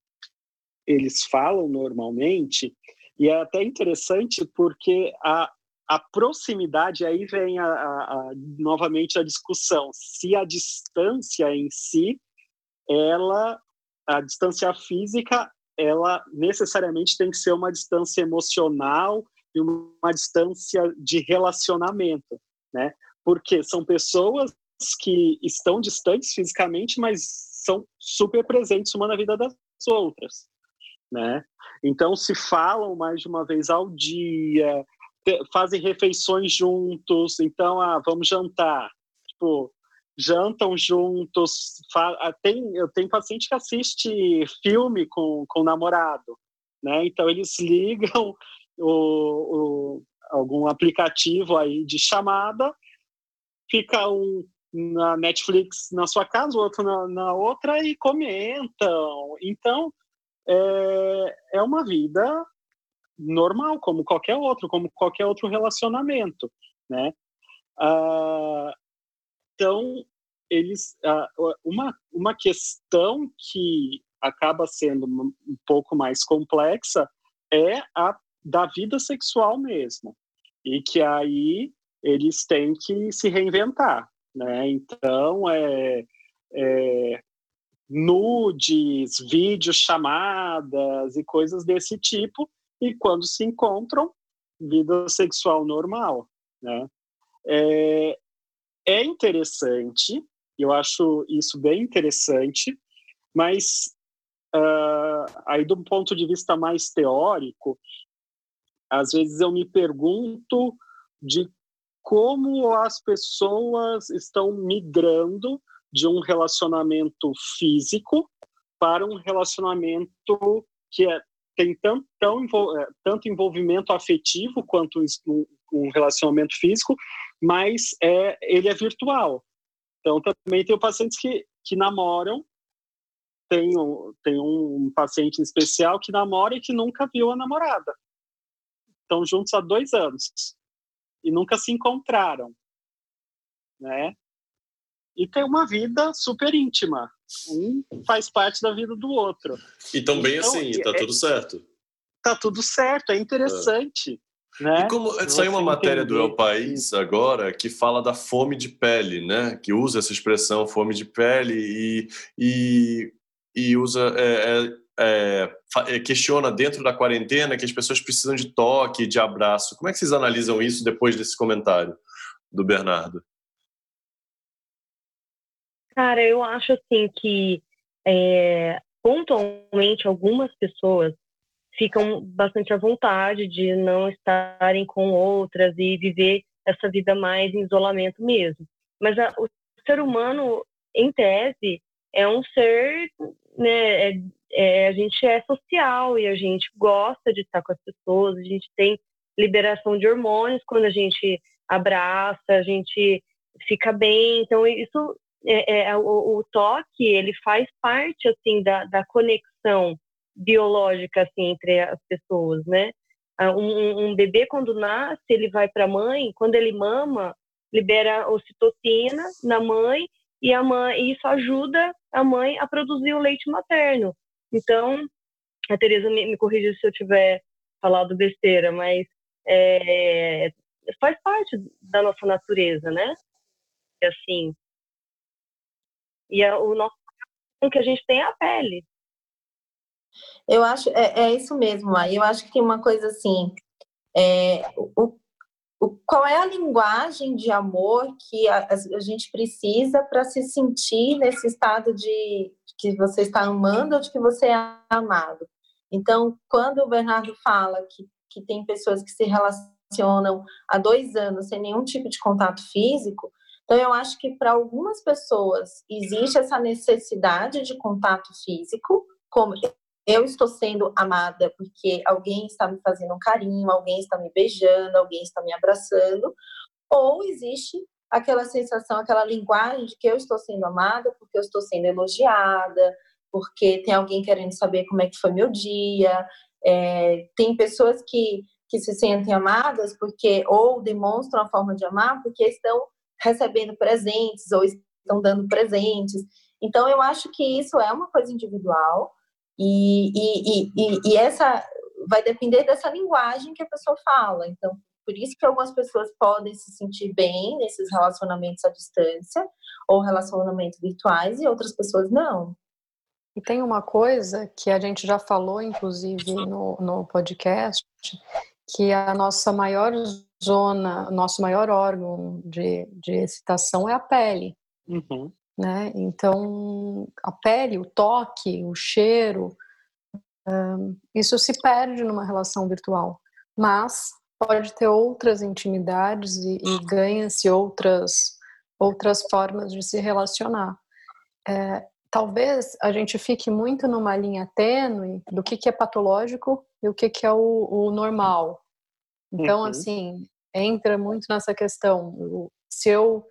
eles falam normalmente e é até interessante porque a, a proximidade, aí vem a, a, a, novamente a discussão, se a distância em si, ela, a distância física, ela necessariamente tem que ser uma distância emocional e uma distância de relacionamento, né? Porque são pessoas que estão distantes fisicamente, mas são super presentes uma na vida das outras, né? Então se falam mais de uma vez ao dia, fazem refeições juntos, então, ah, vamos jantar. Tipo, jantam juntos. Ah, tem, eu tenho paciente que assiste filme com, com o namorado, né? Então, eles ligam *laughs* o, o, algum aplicativo aí de chamada, fica um na Netflix na sua casa, o outro na, na outra e comentam. Então, é, é uma vida normal, como qualquer outro, como qualquer outro relacionamento, né? Ah, então, eles, ah, uma, uma questão que acaba sendo um pouco mais complexa é a da vida sexual mesmo, e que aí eles têm que se reinventar, né? Então, é, é nudes, vídeos chamadas e coisas desse tipo e quando se encontram, vida sexual normal, né? É, é interessante, eu acho isso bem interessante, mas uh, aí do ponto de vista mais teórico, às vezes eu me pergunto de como as pessoas estão migrando de um relacionamento físico para um relacionamento que é tem tanto, tão, é, tanto envolvimento afetivo quanto um, relacionamento físico, mas é, ele é virtual. Então, também tenho pacientes que, que namoram, tem, tem um paciente especial que namora e que nunca viu a namorada. Estão juntos há dois anos e nunca se encontraram, né? E tem uma vida super íntima, um faz parte da vida do outro. E também então, assim, tá é, tudo certo. Tá tudo certo, é interessante. É. Né? E como saiu uma matéria do El País agora que fala da fome de pele, né? Que usa essa expressão fome de pele e, e, e usa é, é, é questiona dentro da quarentena que as pessoas precisam de toque, de abraço. Como é que vocês analisam isso depois desse comentário do Bernardo? Cara, eu acho assim que é, pontualmente algumas pessoas ficam bastante à vontade de não estarem com outras e viver essa vida mais em isolamento mesmo. Mas a, o ser humano, em tese, é um ser, né, é, é, a gente é social e a gente gosta de estar com as pessoas, a gente tem liberação de hormônios quando a gente abraça, a gente fica bem. Então, isso é, é, o, o, toque ele faz parte assim da, da conexão biológica assim entre as pessoas, né? Ah, um, um bebê quando nasce ele vai para a mãe, quando ele mama libera ocitocina na mãe e a mãe isso ajuda a mãe a produzir o leite materno. Então a Teresa me, me corrija se eu tiver falado besteira, mas é, faz parte da nossa natureza, né? Assim, e é o nosso que a gente tem é a pele. Eu acho, é, é isso mesmo, aí eu acho que uma coisa assim, é, o, o, qual é a linguagem de amor que a, a gente precisa para se sentir nesse estado de que você está amando ou de que você é amado? Então, quando o Bernardo fala que, que tem pessoas que se relacionam há dois anos sem nenhum tipo de contato físico, então, eu acho que para algumas pessoas existe essa necessidade de contato físico, como eu estou sendo amada porque alguém está me fazendo um carinho, alguém está me beijando, alguém está me abraçando, ou existe aquela sensação, aquela linguagem de que eu estou sendo amada porque eu estou sendo elogiada, porque tem alguém querendo saber como é que foi meu dia. É, tem pessoas que, que se sentem amadas porque ou demonstram a forma de amar porque estão recebendo presentes ou estão dando presentes. Então, eu acho que isso é uma coisa individual e, e, e, e essa vai depender dessa linguagem que a pessoa fala. Então, por isso que algumas pessoas podem se sentir bem nesses relacionamentos à distância ou relacionamentos virtuais e outras pessoas não. E tem uma coisa que a gente já falou, inclusive, no, no podcast, que a nossa maior zona, nosso maior órgão de, de excitação é a pele. Uhum. Né? Então, a pele, o toque, o cheiro, um, isso se perde numa relação virtual. Mas pode ter outras intimidades e, e ganha-se outras, outras formas de se relacionar. É, talvez a gente fique muito numa linha tênue do que, que é patológico e o que, que é o, o normal. Então, uhum. assim, entra muito nessa questão. Se eu,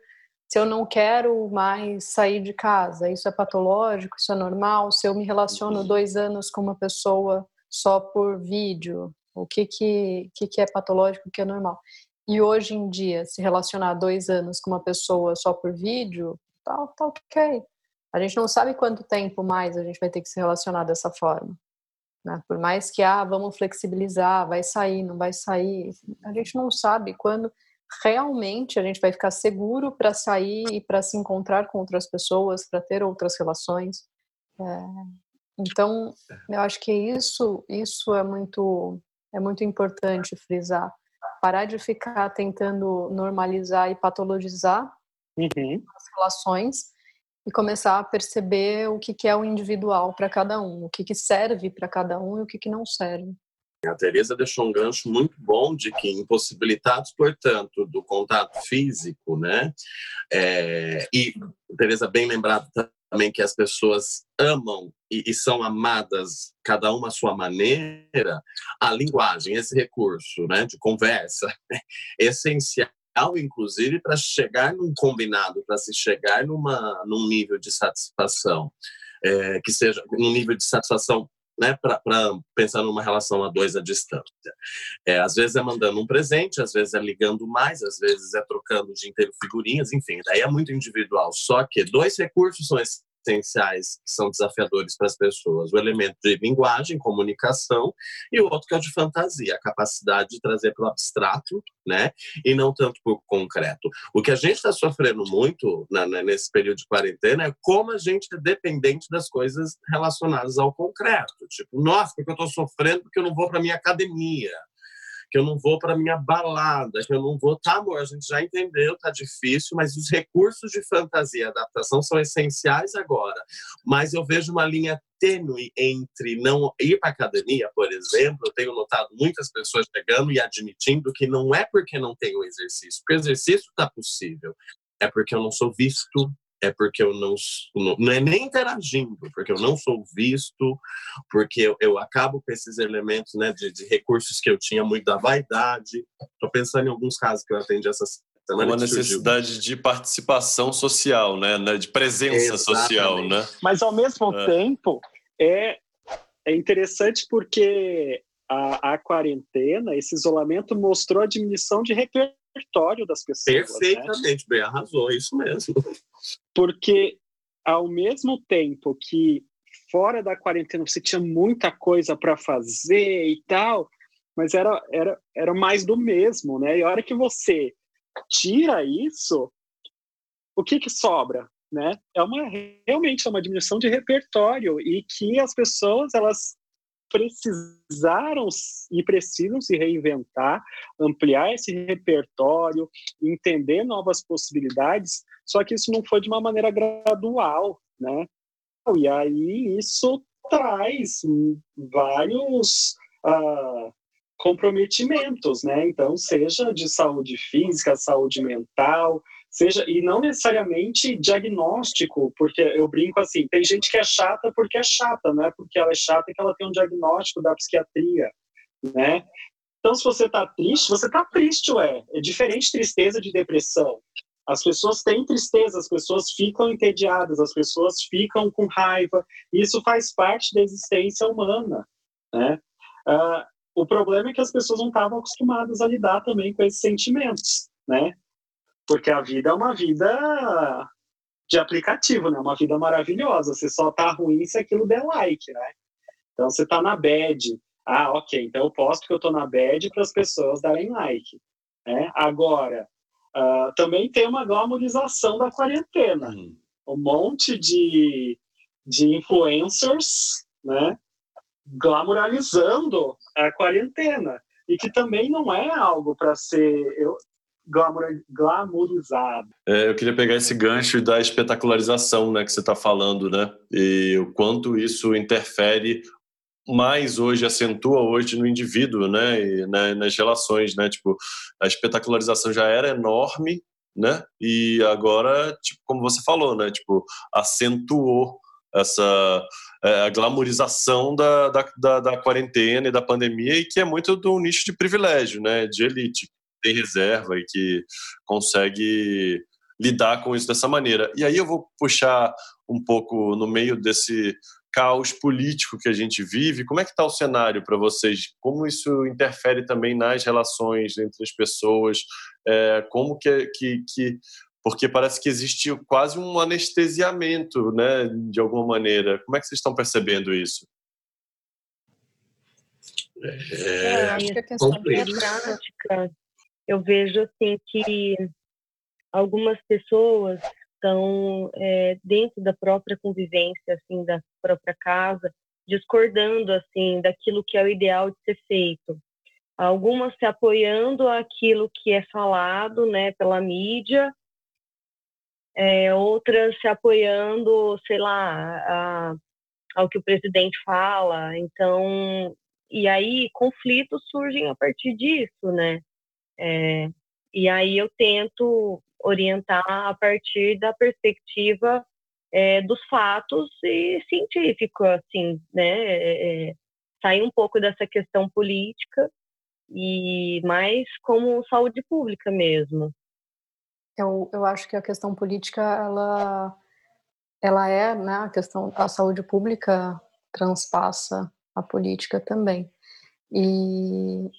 se eu não quero mais sair de casa, isso é patológico, isso é normal? Se eu me relaciono uhum. dois anos com uma pessoa só por vídeo, o que, que, que, que é patológico, o que é normal? E hoje em dia, se relacionar dois anos com uma pessoa só por vídeo, tá, tá ok. A gente não sabe quanto tempo mais a gente vai ter que se relacionar dessa forma. Né? Por mais que, ah, vamos flexibilizar, vai sair, não vai sair, a gente não sabe quando realmente a gente vai ficar seguro para sair e para se encontrar com outras pessoas, para ter outras relações. É, então, eu acho que isso, isso é muito, é muito importante frisar. Parar de ficar tentando normalizar e patologizar uhum. as relações e começar a perceber o que, que é o individual para cada um, o que, que serve para cada um e o que, que não serve. A Teresa deixou um gancho muito bom de que impossibilitados, portanto, do contato físico, né? É, e Teresa bem lembrado também que as pessoas amam e, e, são amadas cada uma à sua maneira. A linguagem, esse recurso, né, de conversa, é *laughs* essencial inclusive, para chegar num combinado, para se chegar numa, num nível de satisfação, é, que seja um nível de satisfação né, para pensar numa relação a dois à distância. É, às vezes é mandando um presente, às vezes é ligando mais, às vezes é trocando dia inteiro figurinhas, enfim, daí é muito individual. Só que dois recursos são esses essenciais que são desafiadores para as pessoas: o elemento de linguagem, comunicação, e o outro que é o de fantasia, a capacidade de trazer para o abstrato, né, e não tanto para o concreto. O que a gente está sofrendo muito na, na, nesse período de quarentena é como a gente é dependente das coisas relacionadas ao concreto. Tipo, nossa, porque eu estou sofrendo porque eu não vou para minha academia que eu não vou para minha balada, que eu não vou. Tá, amor, a gente já entendeu, tá difícil, mas os recursos de fantasia e adaptação são essenciais agora. Mas eu vejo uma linha tênue entre não ir para academia, por exemplo. Eu tenho notado muitas pessoas chegando e admitindo que não é porque não tem o exercício, porque o exercício está possível, é porque eu não sou visto, é porque eu não, não é nem interagindo, porque eu não sou visto, porque eu, eu acabo com esses elementos né, de, de, recursos que eu tinha muito da vaidade. Estou pensando em alguns casos que eu atendi essa semana. Uma necessidade de participação social, né, né de presença Exatamente. social, né? Mas ao mesmo é. tempo é é interessante porque a, a quarentena, esse isolamento mostrou a diminuição de repertório das pessoas. Né? Perfeitamente, né? bem arrasou, isso mesmo. Porque ao mesmo tempo que fora da quarentena você tinha muita coisa para fazer e tal, mas era, era, era mais do mesmo, né? E a hora que você tira isso, o que que sobra, né? É uma realmente é uma diminuição de repertório e que as pessoas elas precisaram e precisam se reinventar, ampliar esse repertório, entender novas possibilidades, só que isso não foi de uma maneira gradual, né? E aí isso traz vários uh, comprometimentos, né? Então, seja de saúde física, saúde mental, seja e não necessariamente diagnóstico, porque eu brinco assim, tem gente que é chata porque é chata, não é porque ela é chata que ela tem um diagnóstico da psiquiatria, né? Então, se você está triste, você está triste, ué. É diferente tristeza de depressão. As pessoas têm tristeza, as pessoas ficam entediadas, as pessoas ficam com raiva. Isso faz parte da existência humana, né? Uh, o problema é que as pessoas não estavam acostumadas a lidar também com esses sentimentos, né? Porque a vida é uma vida de aplicativo, né? Uma vida maravilhosa. Você só tá ruim se aquilo der like, né? Então você tá na bad. Ah, ok. Então eu posto que eu tô na bad para as pessoas darem like. Né? Agora, uh, também tem uma glamorização da quarentena. Uhum. Um monte de, de influencers, né? Glamorizando a quarentena. E que também não é algo para ser. Eu, glamorizado. É, eu queria pegar esse gancho da espetacularização né, que você está falando, né? E o quanto isso interfere mais hoje, acentua hoje no indivíduo, né? E né, nas relações, né? Tipo, a espetacularização já era enorme, né? E agora, tipo, como você falou, né? Tipo, acentuou essa é, a glamorização da, da, da, da, quarentena e da pandemia e que é muito do nicho de privilégio, né? De elite tem reserva e que consegue lidar com isso dessa maneira. E aí eu vou puxar um pouco no meio desse caos político que a gente vive. Como é que está o cenário para vocês? Como isso interfere também nas relações entre as pessoas? É, como que, que, que porque parece que existe quase um anestesiamento, né, de alguma maneira. Como é que vocês estão percebendo isso? É, é acho que a questão prática eu vejo assim que algumas pessoas estão é, dentro da própria convivência assim da própria casa discordando assim daquilo que é o ideal de ser feito. Algumas se apoiando aquilo que é falado né pela mídia é, outras se apoiando sei lá a, ao que o presidente fala. Então e aí conflitos surgem a partir disso né é, e aí eu tento orientar a partir da perspectiva é, dos fatos e científico, assim, né? É, é, sair um pouco dessa questão política e mais como saúde pública mesmo. Eu, eu acho que a questão política ela ela é, né, a questão a saúde pública transpassa a política também. E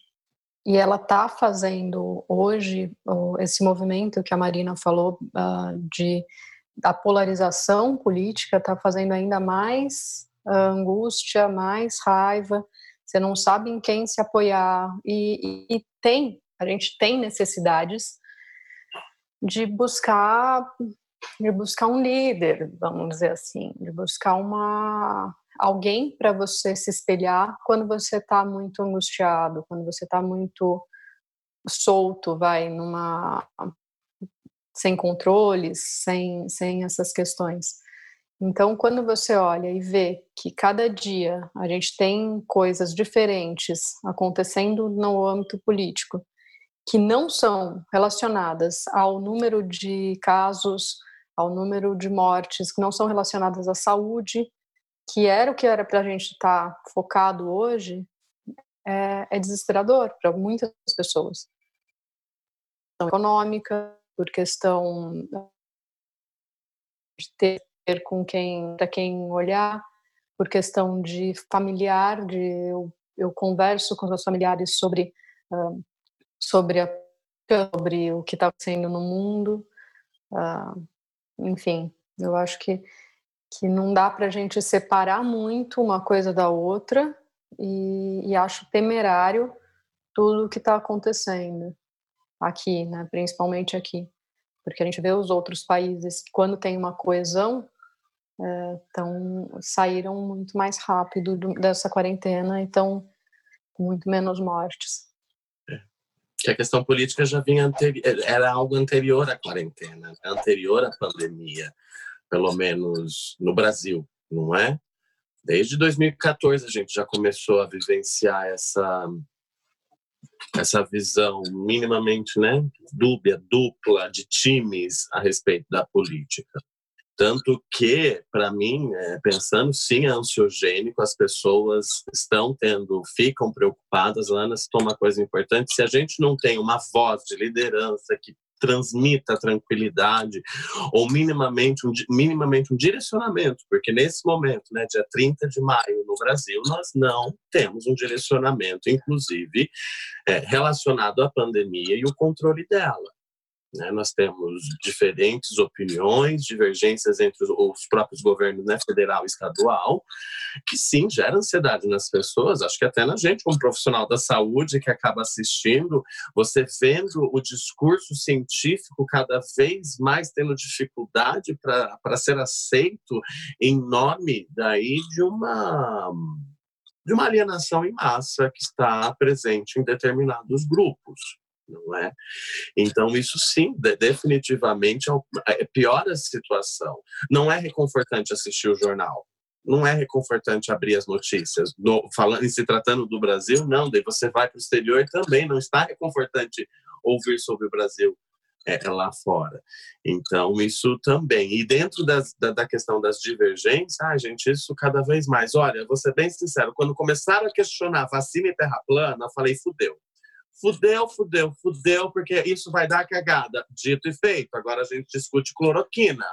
e ela está fazendo hoje esse movimento que a Marina falou uh, de a polarização política está fazendo ainda mais uh, angústia, mais raiva. Você não sabe em quem se apoiar e, e, e tem a gente tem necessidades de buscar de buscar um líder, vamos dizer assim, de buscar uma alguém para você se espelhar quando você está muito angustiado, quando você está muito solto, vai numa sem controles, sem sem essas questões. Então, quando você olha e vê que cada dia a gente tem coisas diferentes acontecendo no âmbito político que não são relacionadas ao número de casos, ao número de mortes, que não são relacionadas à saúde, que era o que era para a gente estar tá focado hoje, é, é desesperador para muitas pessoas. Questão econômica, por questão de ter com quem, para quem olhar, por questão de familiar, de eu, eu converso com os meus familiares sobre uh, sobre, a, sobre o que está acontecendo no mundo, uh, enfim, eu acho que que não dá para a gente separar muito uma coisa da outra e, e acho temerário tudo o que está acontecendo aqui, né? Principalmente aqui, porque a gente vê os outros países que quando tem uma coesão é, tão, saíram muito mais rápido do, dessa quarentena e com muito menos mortes. É. Que a questão política já vinha anteri era algo anterior à quarentena, anterior à pandemia pelo menos no Brasil, não é? Desde 2014 a gente já começou a vivenciar essa essa visão minimamente, né, dúbia, dupla de times a respeito da política. Tanto que, para mim, é, pensando sim é ansiogênico, as pessoas estão tendo, ficam preocupadas. Lana citou uma coisa importante: se a gente não tem uma voz de liderança que transmita tranquilidade ou minimamente um, minimamente um direcionamento, porque nesse momento, né, dia 30 de maio no Brasil, nós não temos um direcionamento, inclusive é, relacionado à pandemia e o controle dela. Né? Nós temos diferentes opiniões, divergências entre os, os próprios governos né, federal e estadual, que sim gera ansiedade nas pessoas, acho que até na gente, como profissional da saúde que acaba assistindo, você vendo o discurso científico cada vez mais tendo dificuldade para ser aceito em nome daí de uma de uma alienação em massa que está presente em determinados grupos não é? Então, isso sim, definitivamente é, é, piora a situação. Não é reconfortante assistir o jornal. Não é reconfortante abrir as notícias. No, falando e se tratando do Brasil, não. Daí você vai para o exterior também. Não está reconfortante ouvir sobre o Brasil é, lá fora. Então, isso também. E dentro das, da, da, questão das divergências, ah, gente, isso cada vez mais. Olha, vou ser bem sincero, quando começaram a questionar vacina e terra plana, eu falei, fudeu Fudeu, fudeu, fudeu, porque isso vai dar cagada. Dito e feito. Agora a gente discute cloroquina.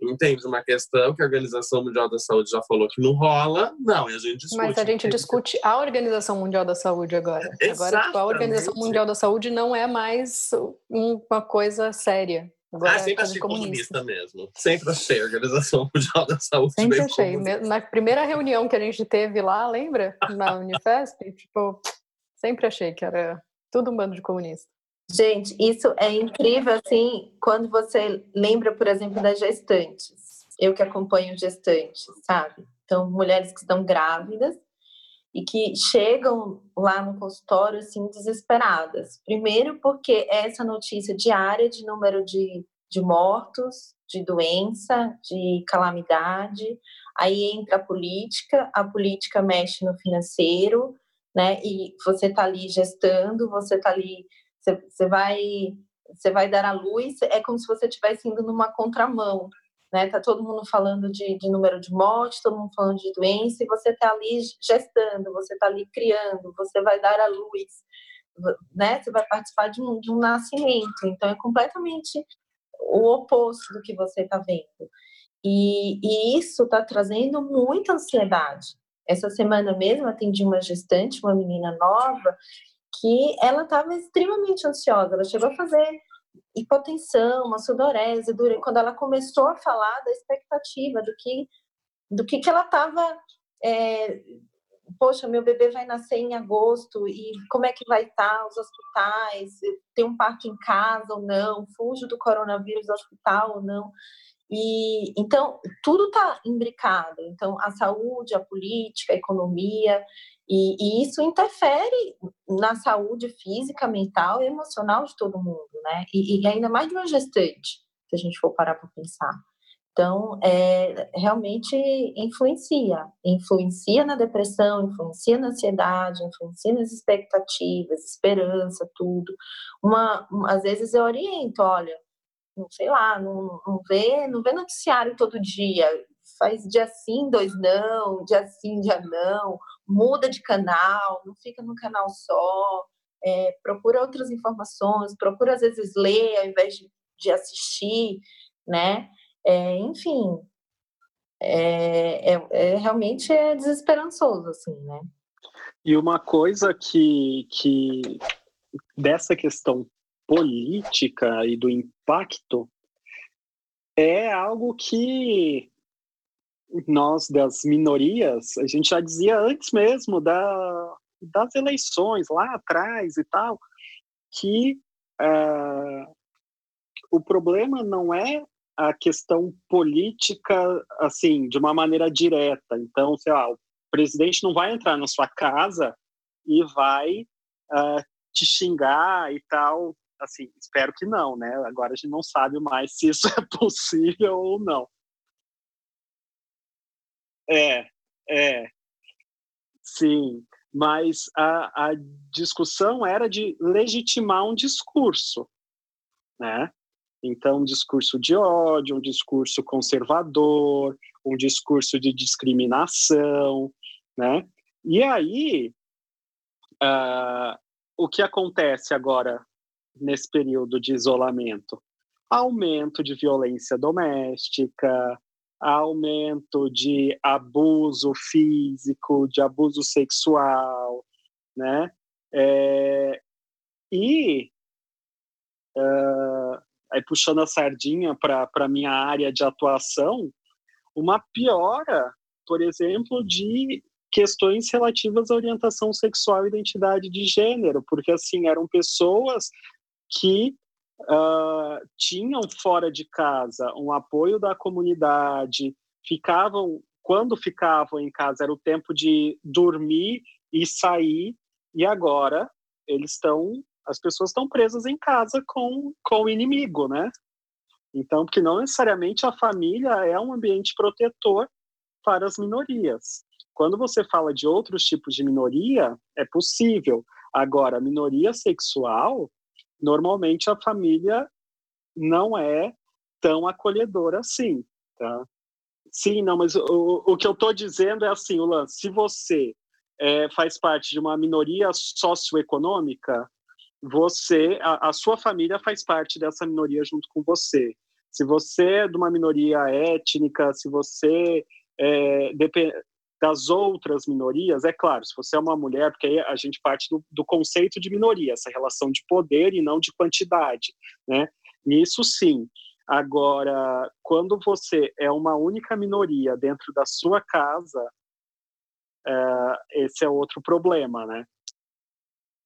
Entende? Uma questão que a Organização Mundial da Saúde já falou que não rola. Não, e a gente discute. Mas a gente discute a Organização Mundial da Saúde agora. Agora, tipo, a Organização Mundial da Saúde não é mais uma coisa séria. Agora ah, sempre achei comunista. comunista. mesmo. Sempre achei a Organização Mundial da Saúde. Sempre achei. Comunista. Na primeira reunião que a gente teve lá, lembra? Na Unifesp, tipo, sempre achei que era tudo um bando de comunistas. Gente, isso é incrível, assim, quando você lembra, por exemplo, das gestantes. Eu que acompanho gestantes, sabe? Então, mulheres que estão grávidas e que chegam lá no consultório, assim, desesperadas. Primeiro porque é essa notícia diária de número de, de mortos, de doença, de calamidade. Aí entra a política, a política mexe no financeiro, né? E você está ali gestando, você está ali, você, vai, você vai dar à luz, é como se você estivesse indo numa contramão, né? Tá todo mundo falando de, de número de mortes, todo mundo falando de doença, e você está ali gestando, você está ali criando, você vai dar à luz, né? Você vai participar de um, de um nascimento, então é completamente o oposto do que você está vendo. E, e isso está trazendo muita ansiedade, essa semana mesmo atendi uma gestante, uma menina nova, que ela estava extremamente ansiosa. Ela chegou a fazer hipotensão, uma sudorese, quando ela começou a falar da expectativa do que do que, que ela estava é, poxa, meu bebê vai nascer em agosto e como é que vai estar tá os hospitais? Tem um parto em casa ou não? Fujo do coronavírus hospital ou não? E então tudo está imbricado. Então a saúde, a política, a economia e, e, isso interfere na saúde física, mental e emocional de todo mundo, né? E, e ainda mais de uma gestante, se a gente for parar para pensar. Então, é, realmente influencia. Influencia na depressão, influencia na ansiedade, influencia nas expectativas, esperança, tudo. Uma, às vezes eu oriento, olha, não sei lá, não, não, vê, não vê noticiário todo dia, faz dia sim, dois não, dia sim, dia não, muda de canal, não fica num canal só, é, procura outras informações, procura às vezes ler ao invés de, de assistir, né? É, enfim, é, é, é, realmente é desesperançoso, assim, né? E uma coisa que, que dessa questão política e do impacto é algo que nós das minorias, a gente já dizia antes mesmo da, das eleições lá atrás e tal, que uh, o problema não é a questão política assim de uma maneira direta. Então, sei lá, o presidente não vai entrar na sua casa e vai uh, te xingar e tal assim, espero que não, né? Agora a gente não sabe mais se isso *laughs* é possível ou não. É, é, sim, mas a, a discussão era de legitimar um discurso, né? Então, um discurso de ódio, um discurso conservador, um discurso de discriminação, né? E aí, uh, o que acontece agora nesse período de isolamento? Aumento de violência doméstica, aumento de abuso físico, de abuso sexual, né? É, e uh, aí puxando a sardinha para a minha área de atuação, uma piora, por exemplo, de questões relativas à orientação sexual e identidade de gênero, porque assim eram pessoas que uh, tinham fora de casa um apoio da comunidade, ficavam quando ficavam em casa era o tempo de dormir e sair, e agora eles estão as pessoas estão presas em casa com, com o inimigo, né? Então, porque não necessariamente a família é um ambiente protetor para as minorias. Quando você fala de outros tipos de minoria, é possível. Agora, minoria sexual, normalmente a família não é tão acolhedora assim, tá? Sim, não, mas o, o que eu estou dizendo é assim, o lance, se você é, faz parte de uma minoria socioeconômica, você, a, a, sua família faz parte dessa minoria junto com você. Se você é de uma minoria étnica, se você é, das outras minorias, é claro, se você é uma mulher, porque aí a gente parte do, do conceito de minoria, essa relação de poder e não de quantidade, né? Nisso sim. Agora, quando você é uma única minoria dentro da sua casa, é, esse é outro problema, né?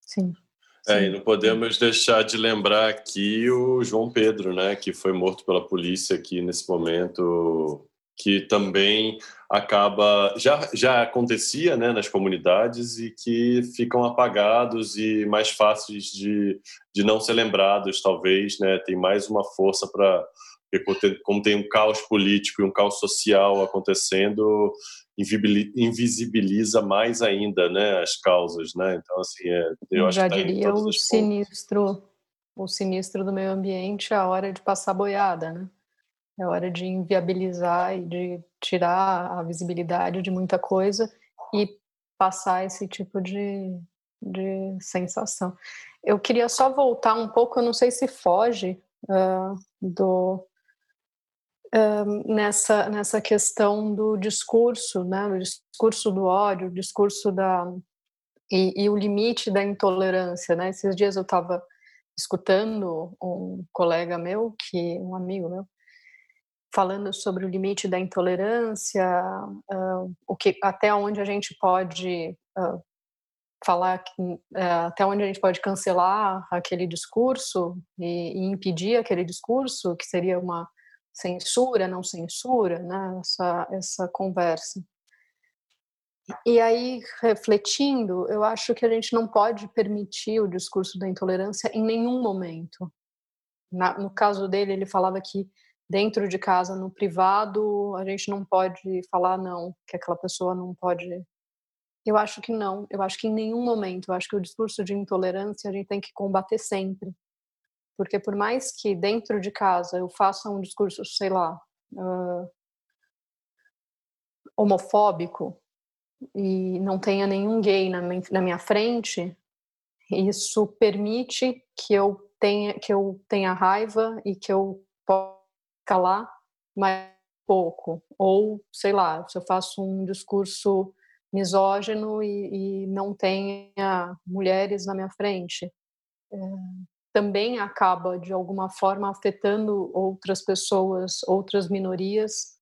Sim. É, e não podemos deixar de lembrar aqui o João Pedro, né, que foi morto pela polícia aqui nesse momento, que também acaba já já acontecia, né, nas comunidades e que ficam apagados e mais fáceis de, de não ser lembrados, talvez, né, tem mais uma força para como tem um caos político e um caos social acontecendo, invisibiliza mais ainda, né, as causas, né? Então assim, é, eu já tá diria o sinistro, o sinistro do meio ambiente a hora de passar boiada, né? É hora de inviabilizar e de tirar a visibilidade de muita coisa e passar esse tipo de, de sensação. Eu queria só voltar um pouco, eu não sei se foge uh, do nessa, nessa questão do discurso, né, o discurso do ódio, o discurso da. E, e o limite da intolerância. Né? Esses dias eu estava escutando um colega meu, que um amigo meu, falando sobre o limite da intolerância, uh, o que até onde a gente pode uh, falar, que, uh, até onde a gente pode cancelar aquele discurso e, e, impedir aquele discurso, que seria uma censura, não censura, né? essa, essa conversa. E aí, refletindo, eu acho que a gente não pode permitir o discurso da intolerância em nenhum momento. Na, no caso dele, ele falava que dentro de casa, no privado, a gente não pode falar não, que aquela pessoa não pode. Eu acho que não. Eu acho que em nenhum momento. Eu acho que o discurso de intolerância a gente tem que combater sempre. Porque por mais que dentro de casa eu faça um discurso, sei lá, uh, homofóbico e não tenha nenhum gay na minha, na minha frente, isso permite que eu tenha que eu tenha raiva e que eu calar mais pouco ou sei lá se eu faço um discurso misógino e, e não tenha mulheres na minha frente é, também acaba, de alguma forma, afetando outras pessoas, outras minorias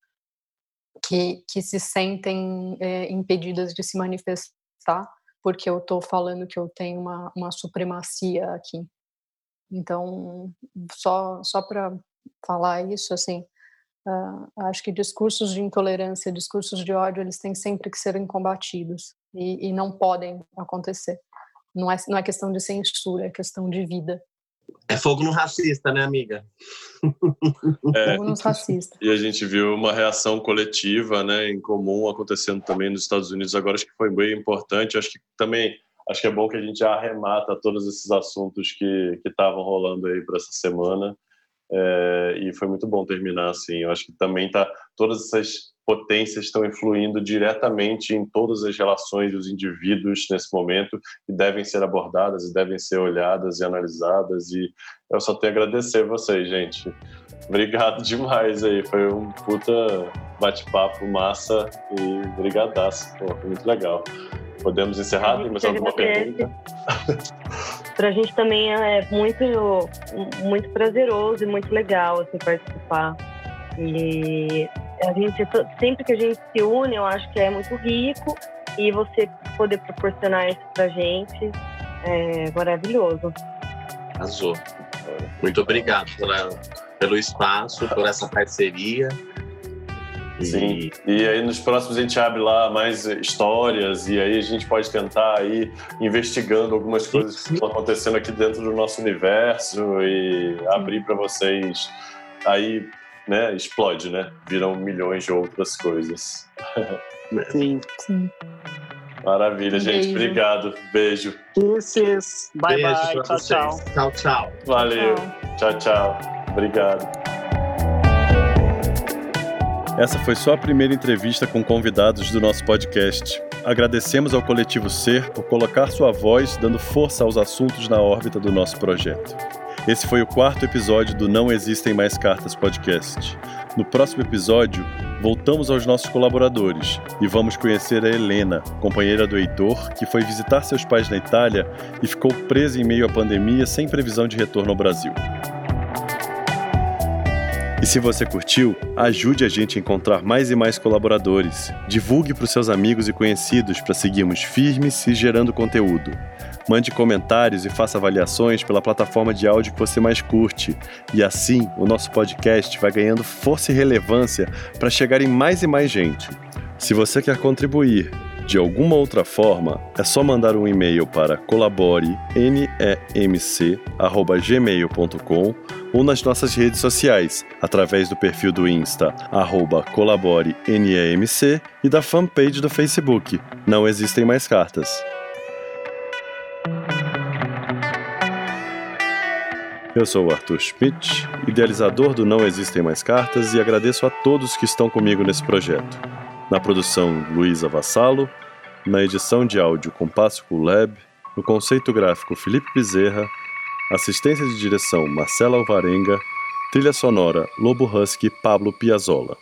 que, que se sentem é, impedidas de se manifestar, porque eu estou falando que eu tenho uma, uma supremacia aqui. Então, só, só para falar isso, assim, uh, acho que discursos de intolerância, discursos de ódio, eles têm sempre que serem combatidos e, e não podem acontecer. Não é, não é questão de censura, é questão de vida. É fogo no racista, né, amiga? É, fogo nos racistas. E a gente viu uma reação coletiva, né, em comum acontecendo também nos Estados Unidos agora, acho que foi bem importante. Acho que também acho que é bom que a gente já arremata todos esses assuntos que estavam rolando aí para essa semana. É, e foi muito bom terminar assim. Eu acho que também tá todas essas potências estão influindo diretamente em todas as relações dos indivíduos nesse momento e devem ser abordadas e devem ser olhadas e analisadas e eu só tenho a agradecer a vocês, gente. Obrigado demais aí, foi um puta bate-papo massa e brigadaço, Pô, foi muito legal. Podemos encerrar? Tem mais alguma pergunta? *laughs* Para a gente também é muito, muito prazeroso e muito legal assim, participar. E a gente, sempre que a gente se une, eu acho que é muito rico e você poder proporcionar isso para a gente é maravilhoso. Arrasou. Muito obrigado pela, pelo espaço, por essa parceria. Sim. E aí nos próximos a gente abre lá mais histórias e aí a gente pode tentar ir investigando algumas coisas que estão acontecendo aqui dentro do nosso universo e abrir para vocês aí, né, explode, né? Viram milhões de outras coisas. *laughs* Sim. Sim. Maravilha, gente. Beijo. Obrigado. Beijo. Kisses. Bye, Beijo bye. Tchau, vocês. tchau. Tchau, tchau. Valeu. Tchau, tchau. Obrigado. Essa foi só a primeira entrevista com convidados do nosso podcast. Agradecemos ao Coletivo Ser por colocar sua voz dando força aos assuntos na órbita do nosso projeto. Esse foi o quarto episódio do Não Existem Mais Cartas podcast. No próximo episódio, voltamos aos nossos colaboradores e vamos conhecer a Helena, companheira do Heitor, que foi visitar seus pais na Itália e ficou presa em meio à pandemia sem previsão de retorno ao Brasil. E se você curtiu, ajude a gente a encontrar mais e mais colaboradores. Divulgue para os seus amigos e conhecidos para seguirmos firmes e gerando conteúdo. Mande comentários e faça avaliações pela plataforma de áudio que você mais curte. E assim, o nosso podcast vai ganhando força e relevância para chegar em mais e mais gente. Se você quer contribuir de alguma outra forma, é só mandar um e-mail para colaborenemc@gmail.com ou nas nossas redes sociais, através do perfil do Insta colaborenemc e da fanpage do Facebook. Não existem mais cartas. Eu sou o Arthur Schmidt, idealizador do Não Existem Mais Cartas e agradeço a todos que estão comigo nesse projeto. Na produção, Luísa Vassalo. Na edição de áudio, Compasso Lab. No conceito gráfico, Felipe Bezerra. Assistência de direção, Marcela Alvarenga. Trilha sonora, Lobo Husky Pablo Piazzolla.